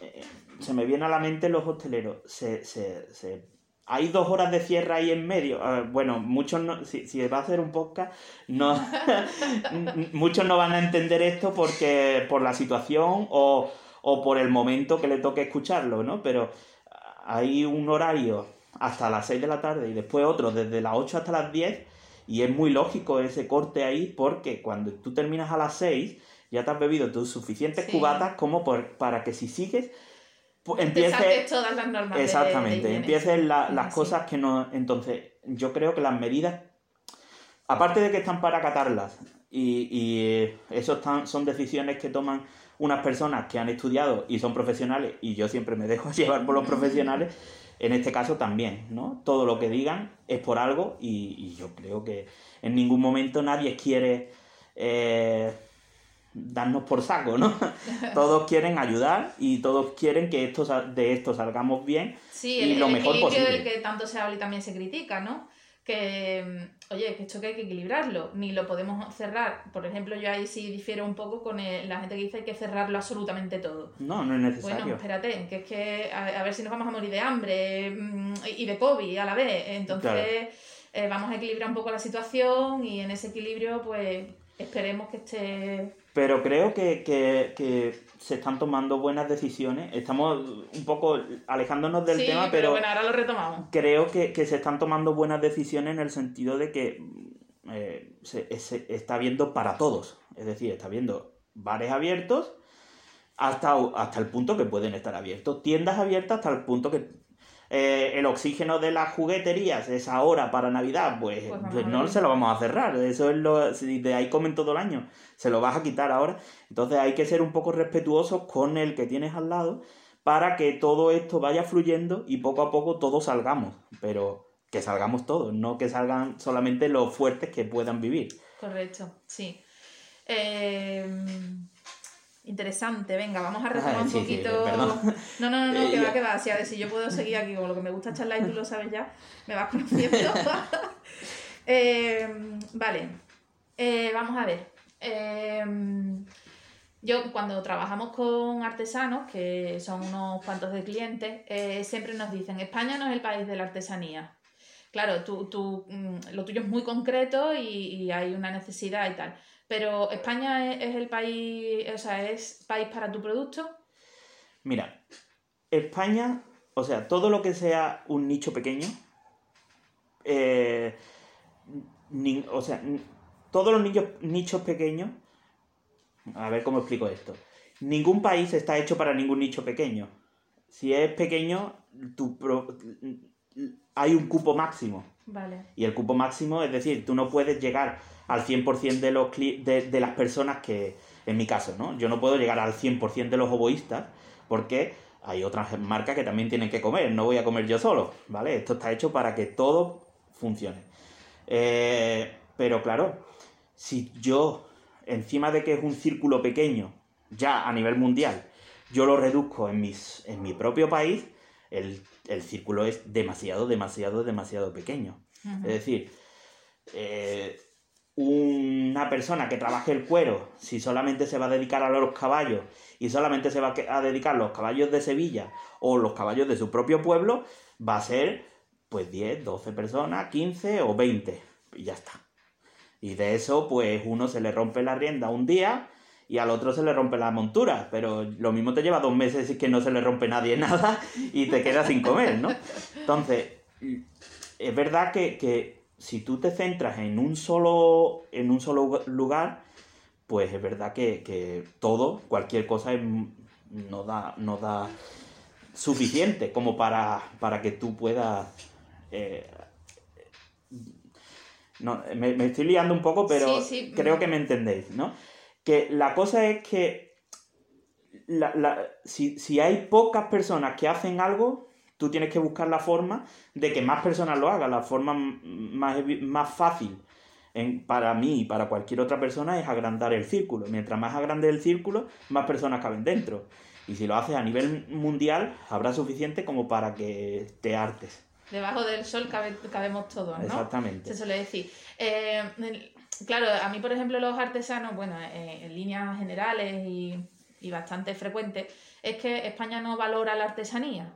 eh, se me viene a la mente los hosteleros. Se, se, se- Hay dos horas de cierre ahí en medio. Ah, bueno, muchos no, si, si va a hacer un podcast, no, muchos no van a entender esto porque por la situación o, o por el momento que le toque escucharlo, ¿no? Pero hay un horario hasta las 6 de la tarde y después otro desde las 8 hasta las 10 y es muy lógico ese corte ahí porque cuando tú terminas a las 6 ya te has bebido tus suficientes Sí. cubatas como por- para que si sigues saltes todas las normas exactamente de la- las sí. cosas que no entonces yo creo que las medidas aparte de que están para acatarlas y, y eso están, son decisiones que toman unas personas que han estudiado y son profesionales y yo siempre me dejo llevar por los profesionales en este caso también, ¿no? Todo lo que digan es por algo y, y yo creo que en ningún momento nadie quiere eh, darnos por saco, ¿no? todos quieren ayudar y todos quieren que esto, de esto salgamos bien. Sí, y el, lo el mejor equilibrio posible. del que tanto se habla y también se critica, ¿no? Que, oye, que esto que hay que equilibrarlo, ni lo podemos cerrar. Por ejemplo, yo ahí sí difiero un poco con el- la gente que dice que hay que cerrarlo absolutamente todo. No, no es necesario. Bueno, espérate, que es que a, a ver si nos vamos a morir de hambre mm, y de COVID a la vez. Entonces, Claro. eh, vamos a equilibrar un poco la situación y en ese equilibrio, pues esperemos que esté. Pero creo que, que- que se están tomando buenas decisiones. Estamos un poco alejándonos del sí, tema, pero, pero bueno, ahora lo retomamos. creo que, que se están tomando buenas decisiones en el sentido de que eh, se, se está viendo para todos. Es decir, está viendo bares abiertos hasta, hasta el punto que pueden estar abiertos. Tiendas abiertas hasta el punto que eh, el oxígeno de las jugueterías es ahora para Navidad, pues, Pues pues no se lo vamos a cerrar. Eso es lo. Si de ahí comen todo el año, se lo vas a quitar ahora. Entonces hay que ser un poco respetuosos con el que tienes al lado para que todo esto vaya fluyendo y poco a poco todos salgamos. Pero que salgamos todos, no que salgan solamente los fuertes que puedan vivir. Correcto, sí. Eh, Interesante, venga, vamos a retomar Ah, un sí, poquito. no, no, no, no, Eh, que va, que va. Si, a ver, si yo puedo seguir aquí con lo que me gusta charlar y tú lo sabes ya, me vas conociendo. Eh, vale, Eh, vamos a ver. Eh, yo cuando trabajamos con artesanos, que son unos cuantos de clientes, eh, siempre nos dicen, España no es el país de la artesanía. Claro, tú, tú, mm, lo tuyo es muy concreto y, y hay una necesidad y tal. Pero España es, el país, o sea, es país para tu producto. Mira, España, o sea, todo lo que sea un nicho pequeño, eh, ni- o sea, todos los nichos, nichos pequeños, a ver cómo explico esto. Ningún país está hecho para ningún nicho pequeño. Si es pequeño, tu pro- hay un cupo máximo. Vale. Y el cupo máximo, es decir, tú no puedes llegar al 100% de, los cli- de, de las personas que, en mi caso, ¿no? Yo no puedo llegar al 100% de los oboístas porque hay otras marcas que también tienen que comer, no voy a comer yo solo, ¿vale? Esto está hecho para que todo funcione. Eh, pero claro, si yo, encima de que es un círculo pequeño, ya a nivel mundial, yo lo reduzco en, mis, en mi propio país, el, el círculo es demasiado, demasiado, demasiado pequeño. Es decir, eh, una persona que trabaje el cuero, si solamente se va a dedicar a los caballos y solamente se va a dedicar a los caballos de Sevilla o los caballos de su propio pueblo, va a ser pues 10, 12 personas, 15 o 20. Y ya está. Y de eso, pues uno se le rompe la rienda un día y al otro se le rompe la montura. Pero lo mismo te lleva dos meses y que no se le rompe nadie nada y te quedas sin comer, ¿no? Entonces, es verdad que, que si tú te centras en un solo, en un solo lugar, pues es verdad que, que todo, cualquier cosa es- no, da, no da suficiente como para, para que tú puedas... eh, no, me, me estoy liando un poco, pero Sí, sí. creo que me entendéis, ¿no? Que la cosa es que la- la- si, si hay pocas personas que hacen algo, tú tienes que buscar la forma de que más personas lo hagan. La forma más, más fácil en- para mí y para cualquier otra persona es agrandar el círculo. Mientras más agrande el círculo, más personas caben dentro. Y si lo haces a nivel mundial, habrá suficiente como para que te hartes. Debajo del sol cabe- cabemos todos, ¿no? Exactamente. Se suele decir. Eh, claro, a mí, por ejemplo, los artesanos, bueno, eh, en líneas generales y, y bastante frecuentes, es que España no valora la artesanía.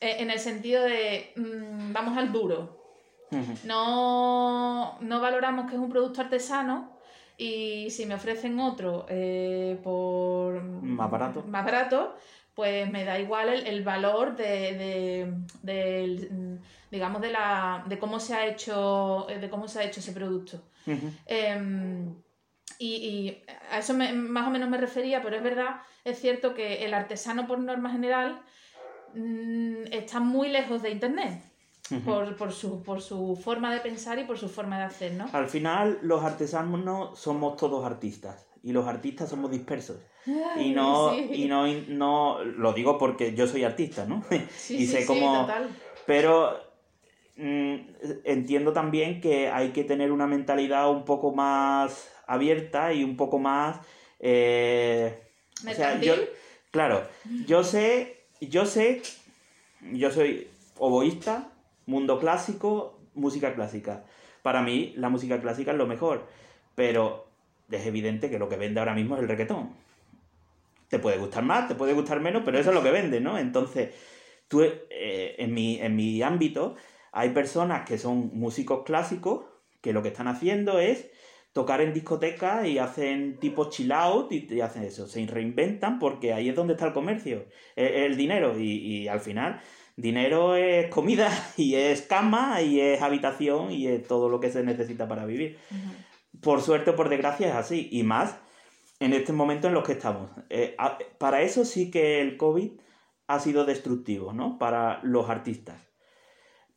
Eh, en el sentido de, mm, vamos al duro. No, no valoramos que es un producto artesano y si me ofrecen otro eh, por Más barato. más barato, pues me da igual el, el valor de, de- del, mm, digamos de la de cómo se ha hecho de cómo se ha hecho ese producto. Em, y, y a eso me- más o menos me refería, pero es verdad, es cierto que el artesano por norma general mm, está muy lejos de internet por, por, su, por su forma de pensar y por su forma de hacer, ¿no? Al final, los artesanos somos todos artistas. Y los artistas somos dispersos. Y no, Sí. y no, y no, lo digo porque yo soy artista, ¿no? Sí, y sí, sé sí, cómo- total. Pero mm, entiendo también que hay que tener una mentalidad un poco más abierta y un poco más... eh, o sea, yo, claro, yo sé, yo sé, yo soy oboísta, mundo clásico, música clásica. Para mí la música clásica es lo mejor, pero es evidente que lo que vende ahora mismo es el reggaetón. Te puede gustar más, te puede gustar menos, pero eso es lo que vende, ¿no? Entonces, tú, eh, en, mi, en mi ámbito, hay personas que son músicos clásicos que lo que están haciendo es tocar en discotecas y hacen tipo chill out y, y hacen eso, se reinventan porque ahí es donde está el comercio, el, el dinero y, y al final dinero es comida y es cama y es habitación y es todo lo que se necesita para vivir. Por suerte o por desgracia es así y más en este momento en los que estamos. Eh, para eso sí que el COVID ha sido destructivo, ¿no? Para los artistas.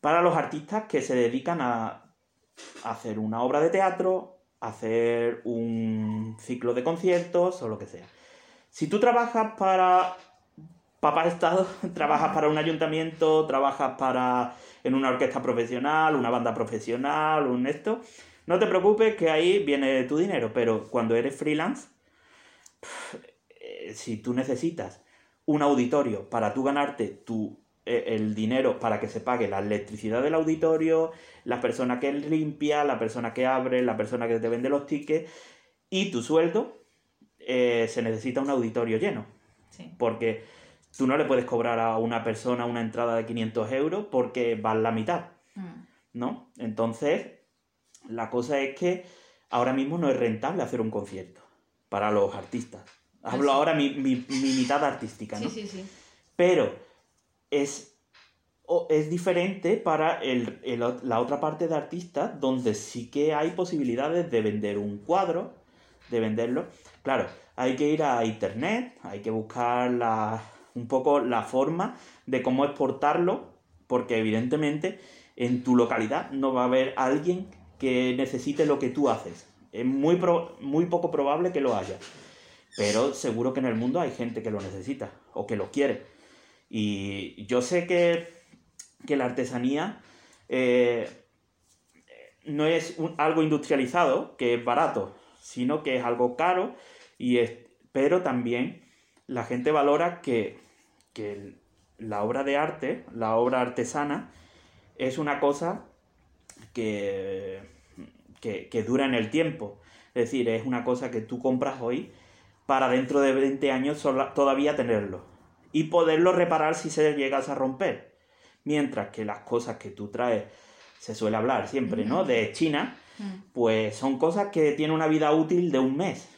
Para los artistas que se dedican a hacer una obra de teatro, hacer un ciclo de conciertos o lo que sea. Si tú trabajas para Papá Estado, trabajas para un ayuntamiento, trabajas para en una orquesta profesional, una banda profesional, un esto, no te preocupes que ahí viene tu dinero, pero cuando eres freelance, eh, si tú necesitas un auditorio para tú ganarte tu, eh, el dinero para que se pague la electricidad del auditorio, la persona que limpia, la persona que abre, la persona que te vende los tickets y tu sueldo, eh, se necesita un auditorio lleno. Porque tú no le puedes cobrar a una persona una entrada de 500 euros porque va la mitad. Mm. ¿No? Entonces, la cosa es que ahora mismo no es rentable hacer un concierto para los artistas. Hablo ahora mi, mi, mitad artística, ¿no? Sí, sí, sí. Pero es, es diferente para la otra parte de artistas donde sí que hay posibilidades de vender un cuadro, de venderlo. Claro, hay que ir a internet, hay que buscar un poco la forma de cómo exportarlo, porque evidentemente en tu localidad no va a haber alguien que necesite lo que tú haces. Es muy, muy poco probable que lo haya. Pero seguro que en el mundo hay gente que lo necesita o que lo quiere. Y yo sé que, la artesanía eh, no es algo industrializado, que es barato, sino que es algo caro, y pero también la gente valora que, la obra de arte, la obra artesana, es una cosa que, que, dura en el tiempo. Es decir, es una cosa que tú compras hoy para dentro de 20 años todavía tenerlo y poderlo reparar si se llegas a romper. Mientras que las cosas que tú traes, se suele hablar siempre, ¿no? De China, mm. pues son cosas que tienen una vida útil de un mes.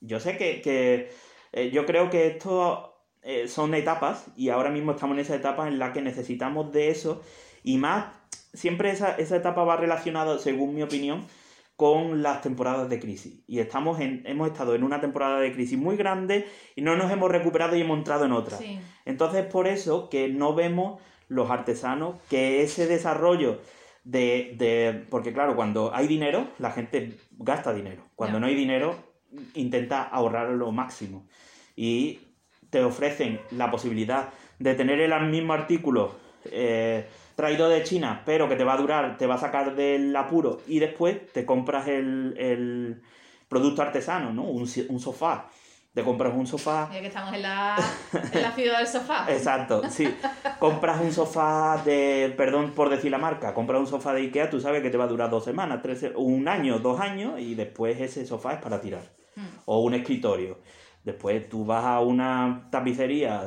Yo sé que, eh, yo creo que esto eh, son etapas y ahora mismo estamos en esa etapa en la que necesitamos de eso y más, siempre esa, esa etapa va relacionada, según mi opinión, con las temporadas de crisis. Y estamos en, hemos estado en una temporada de crisis muy grande y no nos hemos recuperado y hemos entrado en otra. Entonces, por eso que no vemos los artesanos que ese desarrollo de, de, Porque claro, cuando hay dinero, la gente gasta dinero. Cuando no hay dinero, intenta ahorrar lo máximo. Y te ofrecen la posibilidad de tener el mismo artículo eh, traído de China, pero que te va a durar, te va a sacar del apuro y después te compras el, producto artesano, ¿no? Un, sofá. Te compras un sofá. Ya que estamos en la, ciudad del sofá. Exacto, sí. Compras un sofá de, perdón por decir la marca, compras un sofá de Ikea, tú sabes que te va a durar dos semanas, tres, un año, dos años, y después ese sofá es para tirar. Hmm. O un escritorio. Después tú vas a una tapicería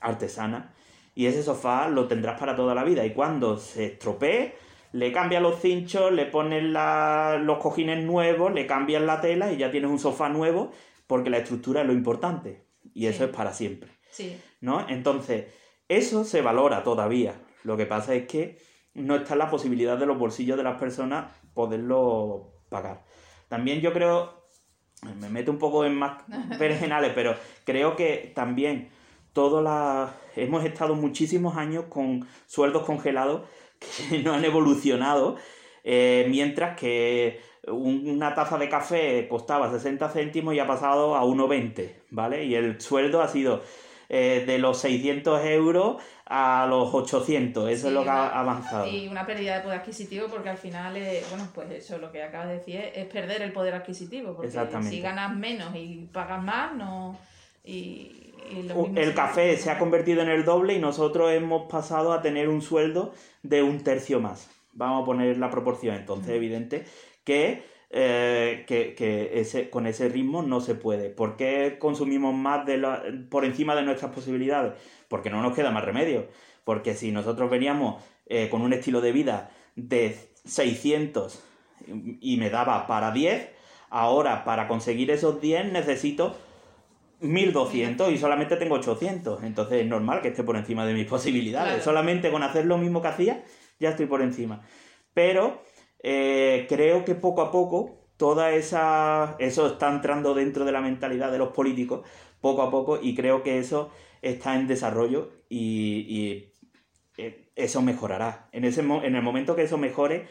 artesana y ese sofá lo tendrás para toda la vida. Y cuando se estropee, le cambias los cinchos, le pones los cojines nuevos, le cambias la tela y ya tienes un sofá nuevo porque la estructura es lo importante. Y eso es para siempre. Sí. ¿No? Entonces, eso se valora todavía. Lo que pasa es que no está en la posibilidad de los bolsillos de las personas poderlo pagar. También yo creo, me meto un poco en más personales, pero creo que también todas las... Hemos estado muchísimos años con sueldos congelados que no han evolucionado, eh, mientras que una taza de café costaba 60 céntimos y ha pasado a 1,20, ¿vale? Y el sueldo ha sido eh, de los 600 euros a los 800, eso es lo que ha avanzado. Y una pérdida de poder adquisitivo porque al final, bueno, pues eso lo que acabas de decir es, perder el poder adquisitivo, porque si ganas menos y pagas más, no... Y, el café se ha convertido en el doble y nosotros hemos pasado a tener un sueldo de un tercio más. Vamos a poner la proporción. Entonces, es evidente que, eh, que, ese, con ese ritmo no se puede. ¿Por qué consumimos más de por encima de nuestras posibilidades? Porque no nos queda más remedio. Porque si nosotros veníamos eh, con un estilo de vida de 600 y me daba para 10, ahora para conseguir esos 10 necesito 1200 y solamente tengo 800. Entonces es normal que esté por encima de mis posibilidades. Solamente con hacer lo mismo que hacía, ya estoy por encima. Pero eh, creo que poco a poco, toda esa. Eso está entrando dentro de la mentalidad de los políticos, poco a poco, y creo que eso está en desarrollo y, eh, eso mejorará. En, ese, en el momento que eso mejore,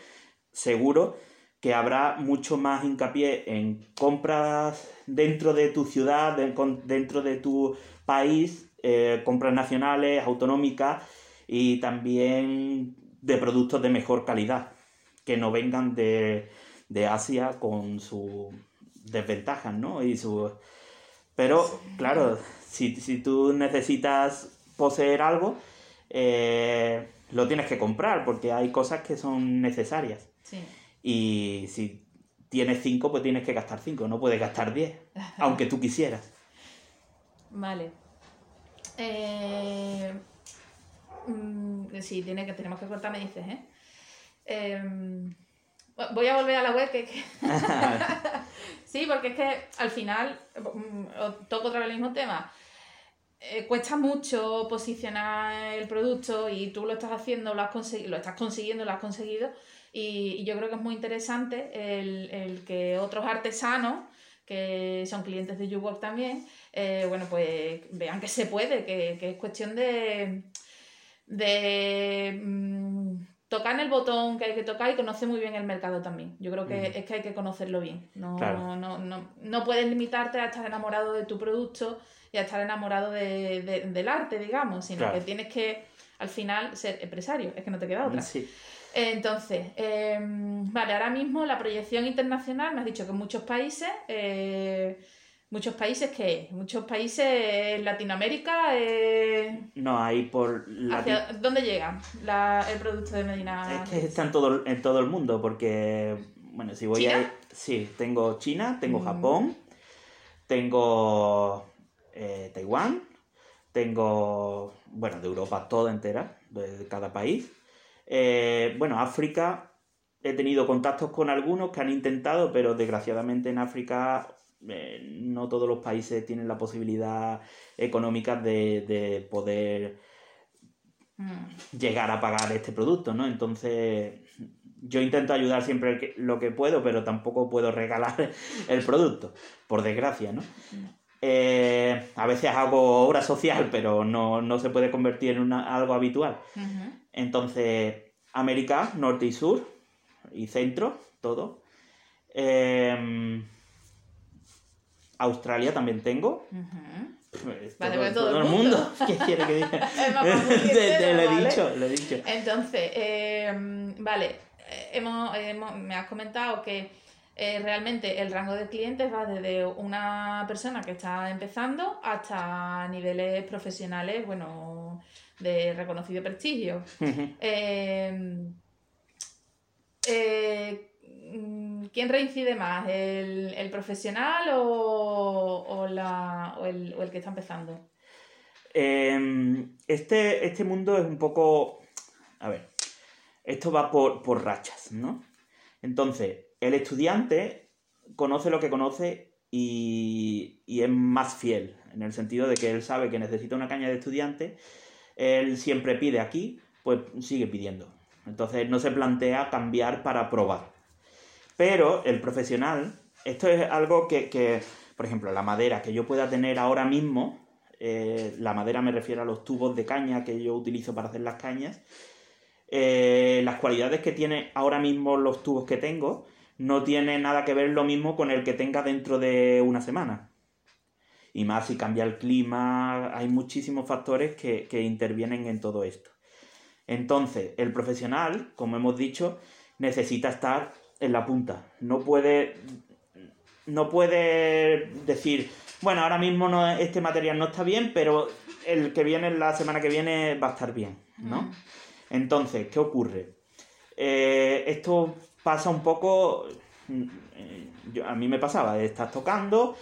seguro que habrá mucho más hincapié en compras dentro de tu ciudad, dentro de tu país, eh, compras nacionales, autonómicas y también de productos de mejor calidad, que no vengan de, Asia con sus desventajas, ¿no? Y su, Pero, claro, si, si tú necesitas poseer algo, eh, lo tienes que comprar porque hay cosas que son necesarias. Sí. Y si tienes 5, pues tienes que gastar 5, no puedes gastar 10, aunque tú quisieras. Vale. Eh, mm, sí, tiene que, tenemos que cortar, me dices, ¿eh? Em, voy a volver a la web que... que- sí, porque es que al final, mm, toco otra vez el mismo tema. Eh, cuesta mucho posicionar el producto y tú lo estás haciendo, lo, has lo estás consiguiendo, lo has conseguido. Y, y yo creo que es muy interesante el, el que otros artesanos, que son clientes de YouWork también, eh, bueno, pues vean que se puede, que, que es cuestión de, de mm, tocar el botón que hay que tocar y conocer muy bien el mercado también. Yo creo que es que hay que conocerlo bien. No, Claro. no, no, no puedes limitarte a estar enamorado de tu producto y a estar enamorado de- de- del arte, digamos, sino Claro. que tienes que al final ser empresario, es que no te queda otra. Sí. Entonces, eh, vale, ahora mismo la proyección internacional, me has dicho que en muchos países, eh, muchos países que muchos países en Latinoamérica, eh, No, ahí por... ¿hacia dónde llega la- el producto de Medina? Es que está en todo, en todo el mundo, porque, bueno, si voy ¿China? a... Sí, tengo China, tengo Mm. Japón, tengo eh, Taiwán, tengo, bueno, de Europa toda entera, de cada país. Eh, bueno, África, he tenido contactos con algunos que han intentado, pero desgraciadamente en África eh, no todos los países tienen la posibilidad económica de, de poder Mm, llegar a pagar este producto, ¿no? Entonces, yo intento ayudar siempre lo que puedo, pero tampoco puedo regalar el producto, por desgracia, ¿no? Eh, a veces hago obra social, pero no, no se puede convertir en una- algo habitual. Entonces, América, norte y sur, y centro, todo. Eh, Australia también tengo. ujú. Pues, Vale, todo, pues todo todo el mundo. ¿Qué quiere que diga? Te- lo he ¿vale? dicho, lo he dicho. Entonces, eh, vale, hemos, hemos- me has comentado que eh, realmente el rango de clientes va desde una persona que está empezando hasta niveles profesionales, bueno, de reconocido prestigio. Eh, eh, mm, ¿Quién reincide más? ¿El, el profesional o, o la- o el, o el que está empezando? Eh, este, este mundo es un poco. A ver, esto va por, por rachas, ¿no? Entonces, el estudiante conoce lo que conoce y, y es más fiel, en el sentido de que él sabe que necesita una caña de estudiante, él siempre pide aquí, pues sigue pidiendo. Entonces no se plantea cambiar para probar. Pero el profesional, esto es algo que, que, por ejemplo, la madera que yo pueda tener ahora mismo, eh, la madera me refiero a los tubos de caña que yo utilizo para hacer las cañas, eh, las cualidades que tiene ahora mismo los tubos que tengo no tiene nada que ver lo mismo con el que tenga dentro de una semana. Y más si cambia el clima, hay muchísimos factores que, que intervienen en todo esto. Entonces, el profesional, como hemos dicho, necesita estar en la punta. No puede, no puede decir, bueno, ahora mismo no, este material no está bien, pero el que viene la semana que viene va a estar bien, ¿no? Mm. Entonces, ¿qué ocurre? Eh, esto pasa un poco. mm, eh, yo- a mí me pasaba, estás tocando,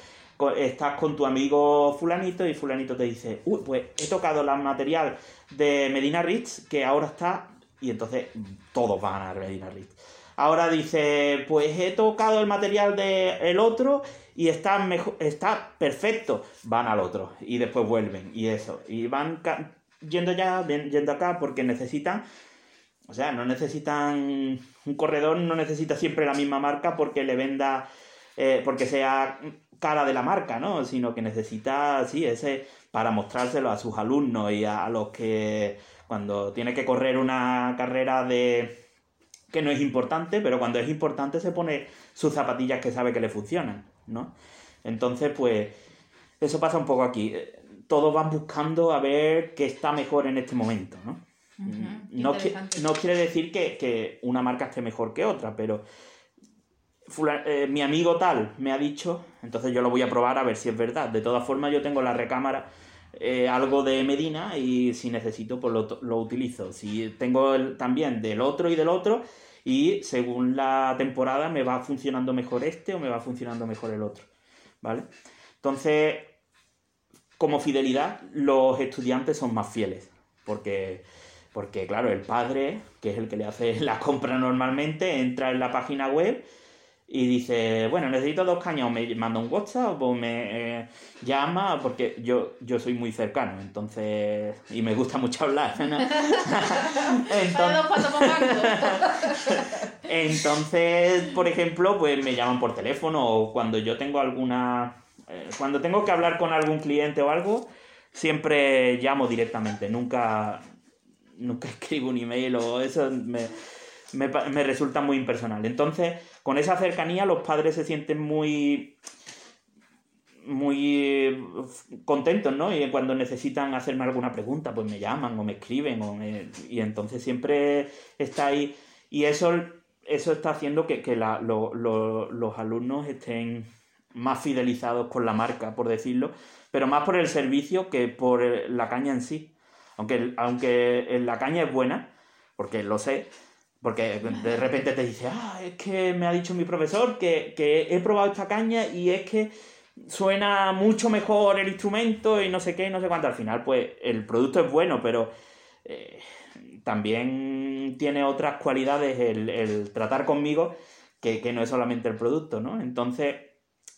estás con tu amigo Fulanito y Fulanito te dice, uy, pues he tocado el material de Medina Ritz que ahora está. Y entonces todos van a Medina Ritz. Ahora dice, pues he tocado el material del otro y está, mejor, está perfecto. Van al otro y después vuelven y eso. Y van yendo ya, yendo acá porque necesitan, o sea, no necesitan, un corredor no necesita siempre la misma marca porque le venda, eh, porque sea cara de la marca, ¿no? Sino que necesita, sí, ese, para mostrárselo a sus alumnos y a, a los que cuando tiene que correr una carrera de que no es importante, pero cuando es importante se pone sus zapatillas que sabe que le funcionan, ¿no? Entonces, pues, eso pasa un poco aquí. Todos van buscando a ver qué está mejor en este momento, ¿no? No, no quiere decir que, que una marca esté mejor que otra, pero eh, mi amigo tal me ha dicho, entonces yo lo voy a probar a ver si es verdad. De todas formas, yo tengo en la recámara eh, algo de Medina y si necesito, pues lo, lo utilizo. Si tengo también del otro y del otro, y según la temporada me va funcionando mejor este o me va funcionando mejor el otro. ¿Vale? Entonces, como fidelidad, los estudiantes son más fieles. Porque, porque, claro, el padre, que es el que le hace la compra normalmente, entra en la página web y dice, bueno, necesito dos cañas, o me manda un WhatsApp o me eh, llama, porque yo, yo soy muy cercano, entonces, y me gusta mucho hablar. ¿no? Entonces, entonces, por ejemplo, pues me llaman por teléfono o cuando yo tengo alguna... eh, cuando tengo que hablar con algún cliente o algo, siempre llamo directamente, nunca, nunca escribo un email o eso me, me, me resulta muy impersonal. Entonces, con esa cercanía los padres se sienten muy muy eh, contentos, ¿no? Y cuando necesitan hacerme alguna pregunta, pues me llaman o me escriben o y entonces siempre está ahí y eso, eso está haciendo que, que los alumnos estén más fidelizados con la marca, por decirlo, pero más por el servicio que por la caña en sí. Aunque, aunque la caña es buena, porque lo sé, porque de repente te dice, ah, es que me ha dicho mi profesor que, que he probado esta caña y es que suena mucho mejor el instrumento y no sé qué, y no sé cuánto. Al final, pues el producto es bueno, pero eh, también tiene otras cualidades el, el tratar conmigo que, que no es solamente el producto, ¿no? Entonces,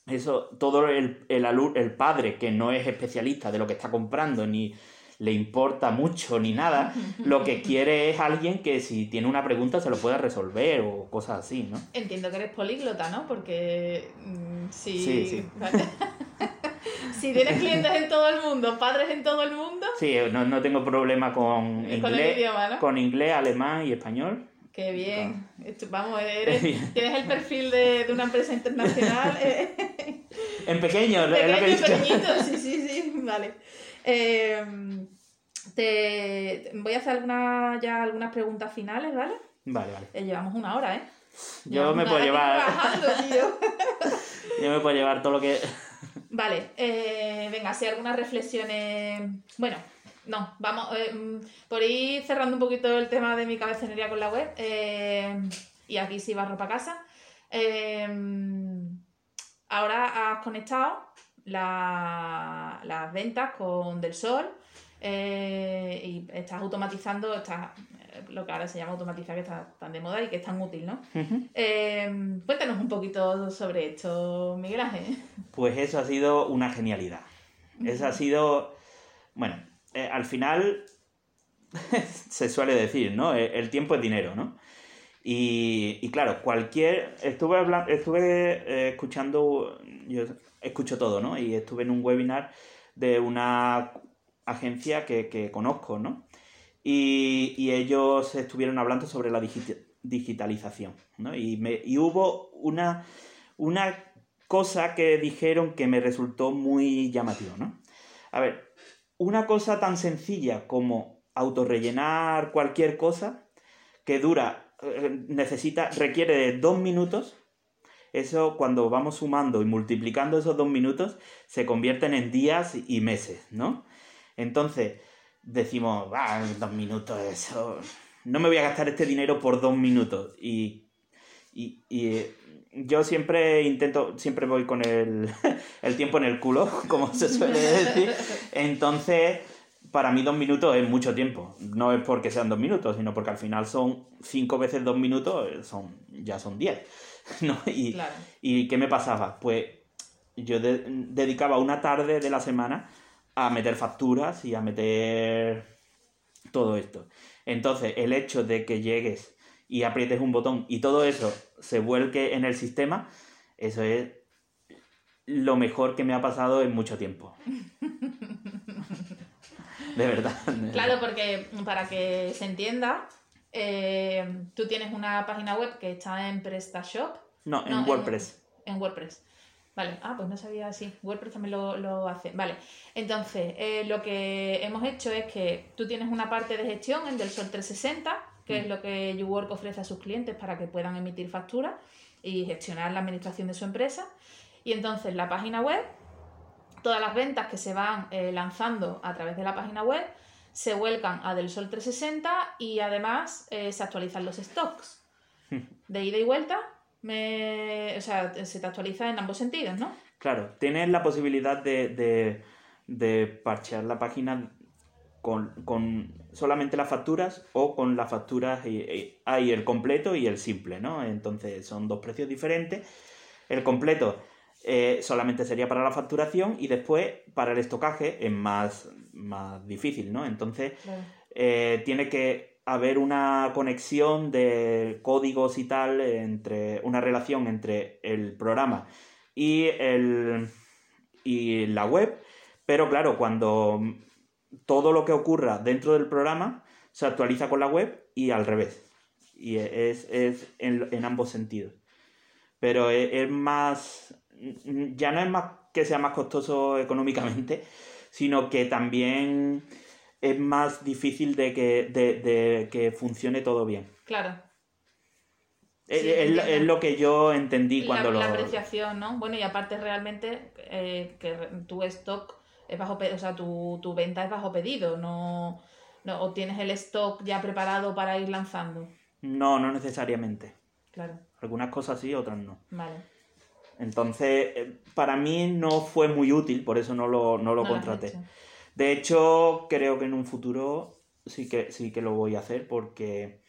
eso, todo el, el, el padre que no es especialista de lo que está comprando, ni le importa mucho ni nada, lo que quiere es alguien que si tiene una pregunta se lo pueda resolver o cosas así, ¿no? Entiendo que eres políglota, ¿no? Porque mm, si, Sí, sí. vale. si tienes clientes en todo el mundo, padres en todo el mundo, Sí, no, no tengo problema con inglés, idioma, ¿no? con inglés, alemán y español. qué bien. Vamos, eres, tienes el perfil de, de una empresa internacional. eh, En pequeño, es lo que he Pequeño, dicho. pequeñito, sí, sí, sí, vale. Eh, te, voy a hacer alguna, ya algunas preguntas finales, ¿vale? Vale, vale. Eh, llevamos una hora, ¿eh? Yo me puedo llevar, yo me puedo llevar todo lo que. Vale, eh, venga, si algunas reflexiones. Bueno, no, vamos, eh, mm, por ir cerrando un poquito el tema de mi cabezonería con la web, eh, y aquí sí barro para casa. eh, ahora has conectado la- las ventas con Del Sol eh, y estás automatizando, estás, eh, lo que ahora se llama automatizar, que está tan de moda y que es tan útil, ¿no? Eh, cuéntanos un poquito sobre esto, Miguel Ángel. Pues eso ha sido una genialidad. Eso ha sido. Bueno, eh, al final se suele decir, ¿no? El, el tiempo es dinero, ¿no? Y, y claro, cualquier. Estuve, habla- estuve eh, escuchando. Yo escucho todo, ¿no? Y estuve en un webinar de una agencia que, que conozco, ¿no? Y, y ellos estuvieron hablando sobre la digi- digitalización, ¿no? Y, me, y hubo una, una cosa que dijeron que me resultó muy llamativo, ¿no? A ver, una cosa tan sencilla como autorrellenar cualquier cosa que dura, eh, necesita, requiere de dos minutos, eso cuando vamos sumando y multiplicando esos dos minutos se convierten en días y meses, ¿no? Entonces decimos, va, dos minutos, eso, no me voy a gastar este dinero por dos minutos y, y, y, eh, yo siempre intento, siempre voy con el, el tiempo en el culo, como se suele decir. Entonces, para mí dos minutos es mucho tiempo. No es porque sean dos minutos, sino porque al final son cinco veces dos minutos, eh, son, ya son diez. ¿no? Y, Claro. ¿Y qué me pasaba? Pues yo de- dedicaba una tarde de la semana a meter facturas y a meter todo esto. Entonces, el hecho de que llegues y aprietes un botón y todo eso se vuelque en el sistema, eso es lo mejor que me ha pasado en mucho tiempo. De verdad. Claro, porque para que se entienda, eh, tú tienes una página web que está en PrestaShop, No, en No, WordPress. en WordPress. Vale, ah, pues no sabía así. WordPress también lo, lo hace. Vale, entonces eh, lo que hemos hecho es que tú tienes una parte de gestión en Del Sol 360, que es lo que YouWork ofrece a sus clientes para que puedan emitir facturas. y gestionar la administración de su empresa. Y entonces la página web, todas las ventas que se van eh, lanzando a través de la página web, se vuelcan a Del Sol 360 y además eh, se actualizan los stocks. De ida y vuelta, me... o sea, se te actualiza en ambos sentidos, ¿no? Claro, tienes la posibilidad de, de, de parchear la página con, con, solamente las facturas o con las facturas y, hay el completo y el simple, ¿no? Entonces son dos precios diferentes. El completo eh, solamente sería para la facturación y después para el estocaje es más, más difícil, ¿no? Entonces eh, tiene que haber una conexión de códigos y tal entre una relación entre el programa y, el, y la web, pero claro, cuando todo lo que ocurra dentro del programa se actualiza con la web y al revés. Y es, en, ambos sentidos. Pero es, más. Ya no es más que sea más costoso económicamente, sino que también es más difícil de que, de que funcione todo bien. Claro es, lo que yo entendí cuando lo... La apreciación, ¿no? Bueno, y aparte realmente eh, que tu stock es bajo o sea, tu, tu, venta es bajo pedido, no, no, o tienes el stock ya preparado para ir lanzando. No, no necesariamente. Claro. Algunas cosas sí, otras no. Vale. Entonces, eh, para mí no fue muy útil, por eso no lo, no lo contraté. De hecho, creo que en un futuro sí que, sí que lo voy a hacer porque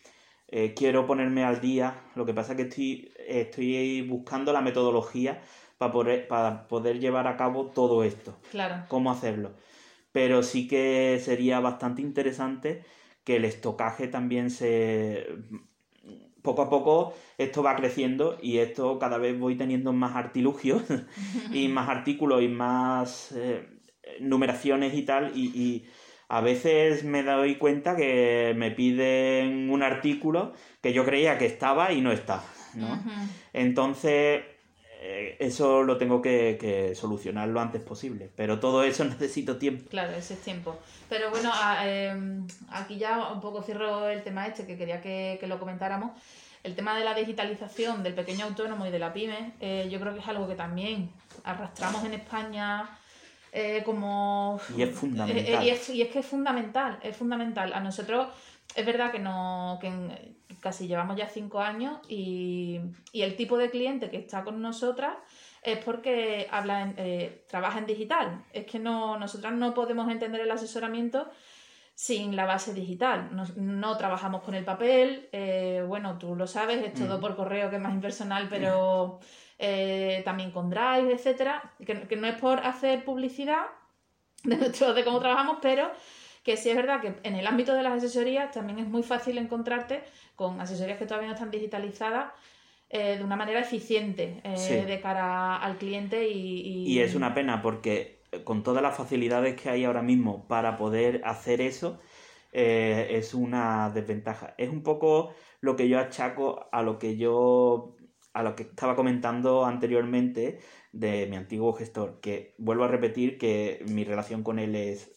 eh, quiero ponerme al día. Lo que pasa es que estoy, estoy buscando la metodología para poder, para poder llevar a cabo todo esto. Claro. Cómo hacerlo. Pero sí que sería bastante interesante que el estocaje también se... Poco a poco esto va creciendo y esto cada vez voy teniendo más artilugios y más artículos y más eh, numeraciones y tal y a veces me doy cuenta que me piden un artículo que yo creía que estaba y no está, ¿no? Entonces, eh, eso lo tengo que, solucionar lo antes posible, pero todo eso necesito tiempo. Claro, ese es tiempo. Pero bueno, em, aquí ya un poco cierro el tema este que quería que, lo comentáramos. El tema de la digitalización del pequeño autónomo y de la pyme, eh, yo creo que es algo que también arrastramos en España eh, como... Y es fundamental. Eh, y, es, que es fundamental, es fundamental. A nosotros es verdad que, no, que casi llevamos ya cinco años y, el tipo de cliente que está con nosotras es porque habla eh, trabaja en digital. Es que no, nosotras no podemos entender el asesoramiento sin la base digital. No, trabajamos con el papel, bueno, tú lo sabes, es todo mm. por correo que es más impersonal, pero eh, también con Drive, etcétera, que, no es por hacer publicidad de, nuestro, de cómo trabajamos, pero que sí es verdad que en el ámbito de las asesorías también es muy fácil encontrarte con asesorías que todavía no están digitalizadas eh, de una manera eficiente eh, de cara al cliente y, y... es una pena porque con todas las facilidades que hay ahora mismo para poder hacer eso, es una desventaja. Es un poco lo que yo achaco a lo que yo a lo que estaba comentando anteriormente de mi antiguo gestor, que vuelvo a repetir que mi relación con él es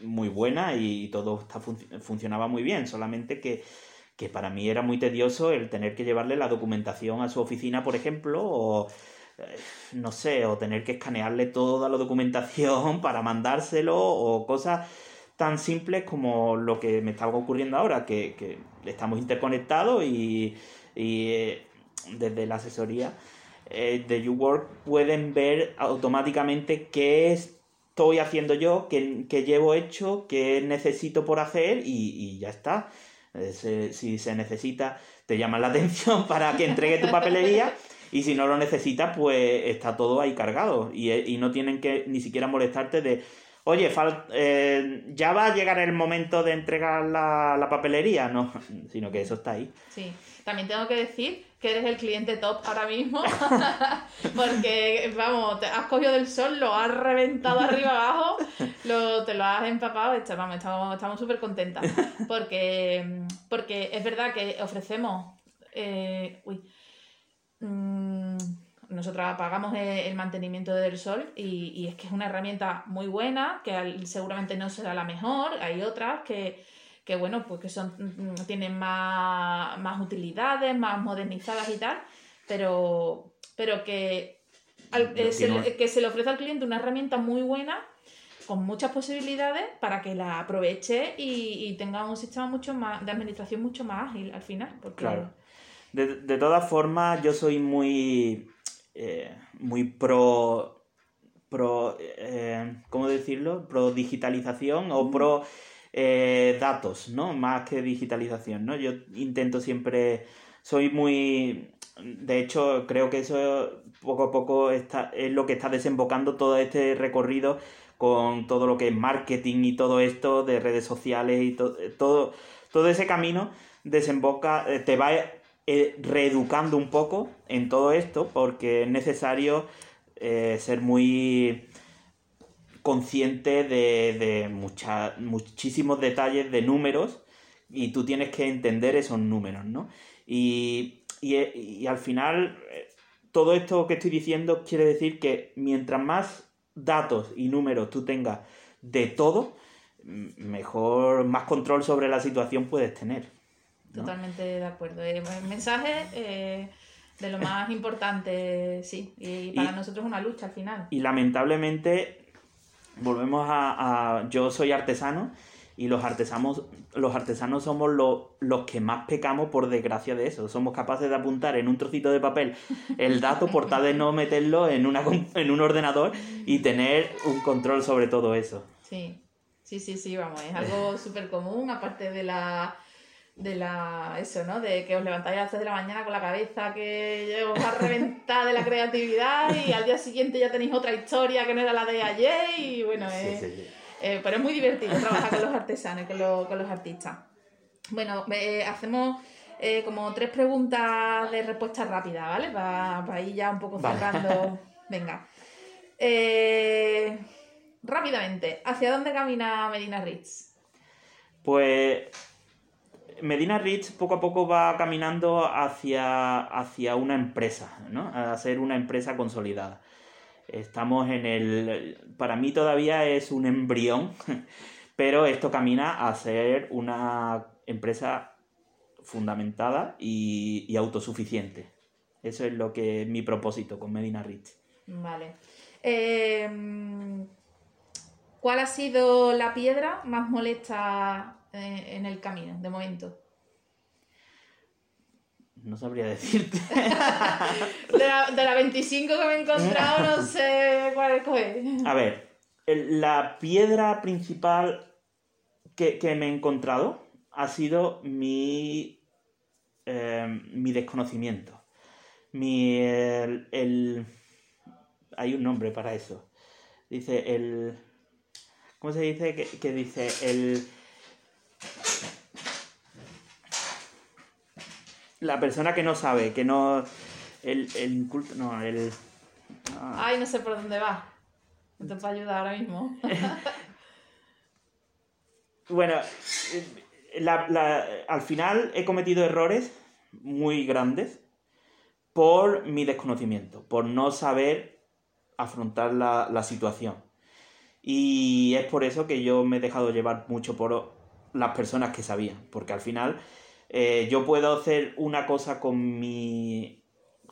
muy buena y todo está funcionaba muy bien, solamente que, para mí era muy tedioso el tener que llevarle la documentación a su oficina, por ejemplo, o eh, no sé, o tener que escanearle toda la documentación para mandárselo, o cosas tan simples como lo que me estaba ocurriendo ahora, que, estamos interconectados y, y eh, desde la asesoría eh, de YouWork pueden ver automáticamente qué estoy haciendo yo, qué, llevo hecho, qué necesito por hacer y, ya está. Eh, si se necesita, te llaman la atención para que entregue tu papelería y si no lo necesitas, pues está todo ahí cargado y, y no tienen que ni siquiera molestarte de oye, eh, ya va a llegar el momento de entregar la, papelería, no, sino que eso está ahí. Sí, también tengo que decir que eres el cliente top ahora mismo, porque, vamos, te has cogido del sol, lo has reventado arriba abajo, lo, te lo has empapado, estamos súper contentas, porque, porque es verdad que ofrecemos... Eh, uy, mm, nosotros pagamos el mantenimiento del sol y, es que es una herramienta muy buena, que seguramente no será la mejor, hay otras que, bueno, pues que son, mm, tienen más, utilidades, más modernizadas y tal, pero, pero que, al- eh, se, que se le ofrece al cliente una herramienta muy buena con muchas posibilidades para que la aproveche y, y tenga un sistema mucho más de administración mucho más ágil al final. Porque, Claro. De, de todas formas, yo soy muy, eh, muy pro, pro eh, ¿cómo decirlo? Pro digitalización o pro eh, datos, ¿no? Más que digitalización, ¿no? Yo intento siempre, soy muy, de hecho, creo que eso poco a poco está, es lo que está desembocando todo este recorrido con todo lo que es marketing y todo esto de redes sociales y to- todo, todo ese camino desemboca, te va eh, reeducando un poco en todo esto porque es necesario eh, ser muy consciente de, mucha- muchísimos detalles de números y tú tienes que entender esos números, ¿no? Y, y, y al final, eh, todo esto que estoy diciendo quiere decir que mientras más datos y números tú tengas de todo, mejor, más control sobre la situación puedes tener. ¿No? Totalmente de acuerdo. Eh, mensaje eh, de lo más importante, sí. Y para Y- nosotros es una lucha al final. Y lamentablemente, volvemos a, a- Yo soy artesano y los artesanos, los artesanos somos lo- los que más pecamos por desgracia de eso. Somos capaces de apuntar en un trocito de papel el dato por tal de no meterlo en, una, en un ordenador y tener un control sobre todo eso. Sí, sí, sí, sí, vamos, es algo súper común, aparte de la, de la, eso, ¿no? De que os levantáis a las 3 de la mañana con la cabeza que os va a reventar de la creatividad y al día siguiente ya tenéis otra historia que no era la de ayer y bueno, Sí, es, sí, sí. eh, pero es muy divertido trabajar con los artesanos, con los, con los artistas. Bueno, eh, hacemos eh, como tres preguntas de respuesta rápida, ¿vale? Para ir ya un poco Vale. cerrando. Venga. Eh, rápidamente, ¿hacia dónde camina Medina Ritz? Pues Medina Rich poco a poco va caminando hacia, hacia una empresa, ¿no? A ser una empresa consolidada. Estamos en el... Para mí todavía es un embrión, pero esto camina a ser una empresa fundamentada y, autosuficiente. Eso es lo que es mi propósito con Medina Rich. Vale. Eh, ¿Cuál ha sido la piedra más molesta eh, en el camino, de momento? No sabría decirte. De la, de la 25 que me he encontrado, no sé cuál escoger. A ver, el- la piedra principal que, que me he encontrado ha sido mi, eh, mi desconocimiento. Mi, el, el- Hay un nombre para eso. Dice el... ¿Cómo se dice? Que, que dice el... La persona que no sabe, que no... El, el inculto... No, el... ah. Ay, no sé por dónde va. No te puedo ayudar ahora mismo. Bueno, eh, la- la- al final he cometido errores muy grandes por mi desconocimiento, por no saber afrontar la, la situación. Y es por eso que yo me he dejado llevar mucho por las personas que sabían, porque al final eh, yo puedo hacer una cosa con mi.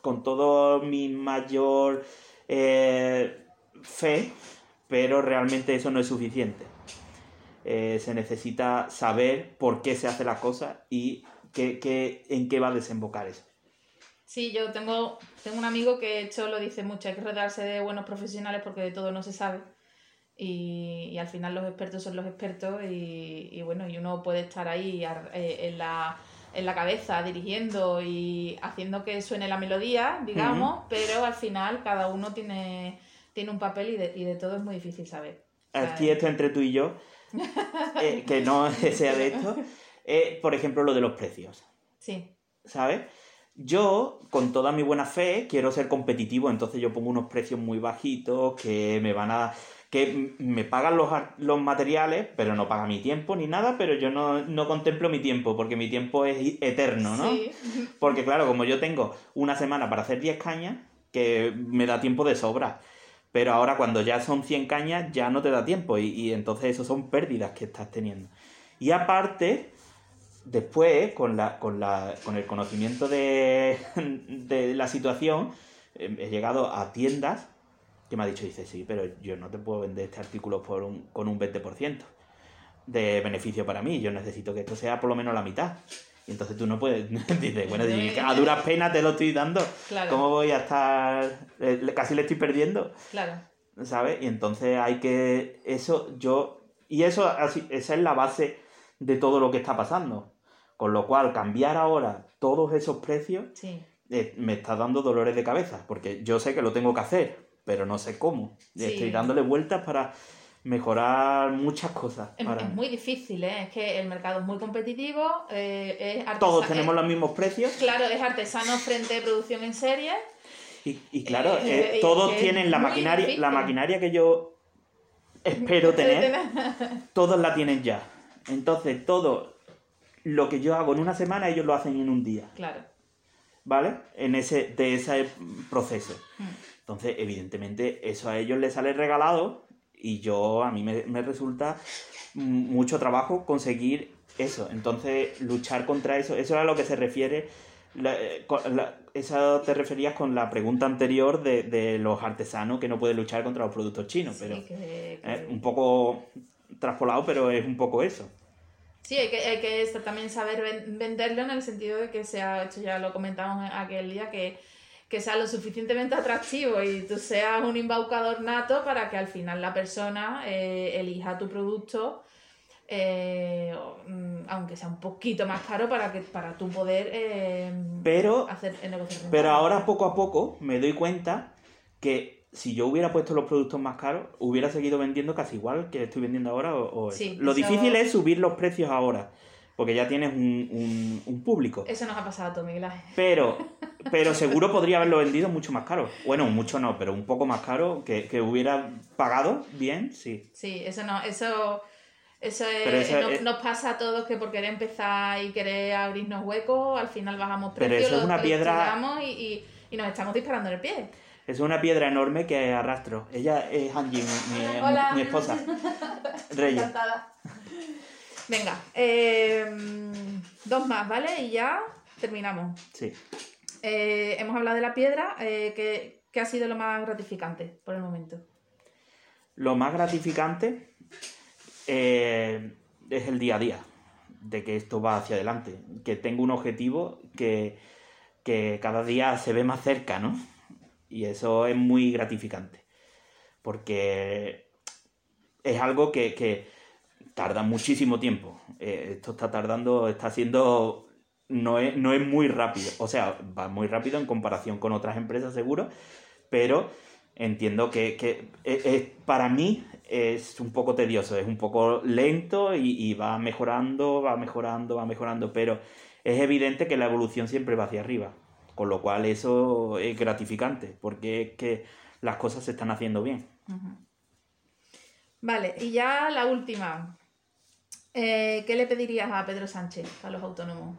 con todo mi mayor eh, fe, pero realmente eso no es suficiente. Eh, se necesita saber por qué se hace la cosa y qué, qué- en qué va a desembocar eso. Sí, yo tengo, tengo un amigo que hecho lo dice mucho, hay que rodearse de buenos profesionales porque de todo no se sabe. Y, y al final los expertos son los expertos y, y bueno, y uno puede estar ahí eh, en la, en la cabeza dirigiendo y haciendo que suene la melodía, digamos, pero al final cada uno tiene, tiene un papel y de, y de todo es muy difícil saber. Aquí esto entre tú y yo, eh, que no sea de esto, eh, por ejemplo, lo de los precios. Sí, ¿sabes? Yo, con toda mi buena fe, quiero ser competitivo, entonces yo pongo unos precios muy bajitos que me van a... que me pagan los, los materiales, pero no paga mi tiempo ni nada, pero yo no, no contemplo mi tiempo, porque mi tiempo es eterno, ¿no? sí. Porque claro, como yo tengo una semana para hacer 10 cañas, que me da tiempo de sobra. Pero ahora cuando ya son 100 cañas, ya no te da tiempo y, y entonces eso son pérdidas que estás teniendo. Y aparte, después, con, la, con, la, con el conocimiento de, de la situación, eh, he llegado a tiendas que me ha dicho, dice, sí, pero yo no te puedo vender este artículo por un, con un 20% de beneficio para mí, yo necesito que esto sea por lo menos la mitad. Y entonces tú no puedes, dices, bueno, a duras penas te lo estoy dando, ¿cómo voy a estar, casi le estoy perdiendo? Claro. ¿Sabes? Y entonces hay que, eso yo, y eso, así, esa es la base de todo lo que está pasando. Con lo cual, cambiar ahora todos esos precios eh, me está dando dolores de cabeza, porque yo sé que lo tengo que hacer, pero no sé cómo. Estoy dándole vueltas para mejorar muchas cosas. Es, muy difícil, ¿eh? es que el mercado es muy competitivo. Eh, Todos tenemos los mismos precios. Claro, es artesano frente a producción en serie. Y, claro, eh, todos tienen la maquinaria, la maquinaria que yo espero tener, todos la tienen ya. Entonces, todo lo que yo hago en una semana, ellos lo hacen en un día. Claro. ¿Vale? En ese, de ese proceso. Hmm. Entonces, evidentemente, eso a ellos les sale regalado y yo, a mí me, resulta mucho trabajo conseguir eso. Entonces, luchar contra eso, eso es a lo que se refiere. Eh, eso te referías con la pregunta anterior de, los artesanos que no pueden luchar contra los productos chinos, pero un poco traspolado, pero es un poco eso. Sí, hay que, hay que también saber venderlo en el sentido de que sea, hecho ya lo comentamos aquel día, que, sea lo suficientemente atractivo y tú seas un embaucador nato para que al final la persona eh, elija tu producto, eh, mm, aunque sea un poquito más caro para que para tú poder eh, pero, hacer el negocio. Pero ahora poco a poco me doy cuenta que si yo hubiera puesto los productos más caros, hubiera seguido vendiendo casi igual que estoy vendiendo ahora. O, Lo difícil es subir los precios ahora, porque ya tienes un, público. Eso nos ha pasado a todo, Miguel Pero, pero seguro podría haberlo vendido mucho más caro. Bueno, mucho no, pero un poco más caro, que, hubiera pagado bien, sí. Sí, eso no, eso... Eso, nos, pasa a todos que por querer empezar y querer abrirnos huecos, al final bajamos precios, pero eso es una piedra... y, y nos estamos disparando en el pie. Es una piedra enorme que arrastro. Ella es Angie, mi, esposa. Reyes. Venga, em, dos más, ¿vale? Y ya terminamos. Sí. Eh, hemos hablado de la piedra. Eh, ¿qué, ha sido lo más gratificante por el momento? Lo más gratificante eh, es el día a día, de que esto va hacia adelante, que tengo un objetivo que, que cada día se ve más cerca, ¿no? Y eso es muy gratificante. Porque es algo que, tarda muchísimo tiempo. Eh, esto está tardando, está siendo. No es, no es muy rápido. O sea, va muy rápido en comparación con otras empresas, seguro. Pero entiendo que, es, para mí es un poco tedioso, es un poco lento y, va mejorando, va mejorando, va mejorando. Pero es evidente que la evolución siempre va hacia arriba. Con lo cual eso es gratificante, porque es que las cosas se están haciendo bien. Vale, y ya la última. Eh, ¿Qué le pedirías a Pedro Sánchez, a los autónomos?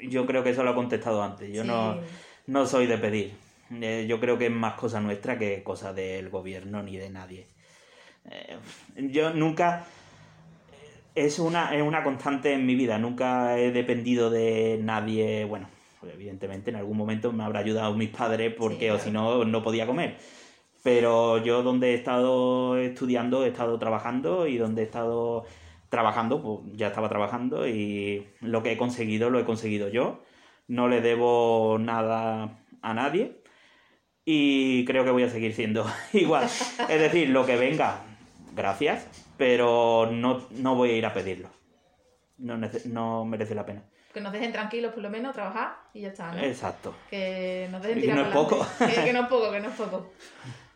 Yo creo que eso lo he contestado antes. Yo no, soy de pedir. Eh, yo creo que es más cosa nuestra que cosa del gobierno ni de nadie. Eh, yo nunca es una, es una constante en mi vida. Nunca he dependido de nadie. Bueno, pues evidentemente en algún momento me habrá ayudado mis padres porque o si no, no podía comer. Pero yo donde he estado estudiando, he estado trabajando y donde he estado trabajando, pues ya estaba trabajando y lo que he conseguido lo he conseguido yo. No le debo nada a nadie y creo que voy a seguir siendo igual. Es decir, lo que venga, gracias, pero no, no voy a ir a pedirlo. No, no merece la pena. Que nos dejen tranquilos por lo menos, trabajar y ya está, ¿no? Exacto. Que nos dejen tirar Que no es poco. Que, no es poco, que no es poco.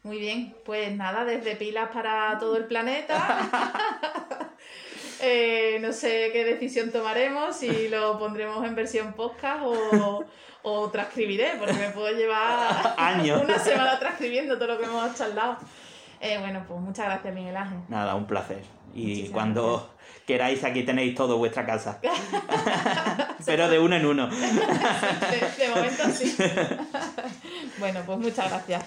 Muy bien, pues nada, desde pilas para todo el planeta. Eh, no sé qué decisión tomaremos, si lo pondremos en versión podcast o, o transcribiré, porque me puedo llevar años. una semana transcribiendo todo lo que hemos charlado. Eh, bueno, pues muchas gracias, Miguel Ángel. Nada, un placer. Y cuando queráis, aquí tenéis todo vuestra casa. Pero de uno en uno. de momento sí. bueno, pues muchas gracias.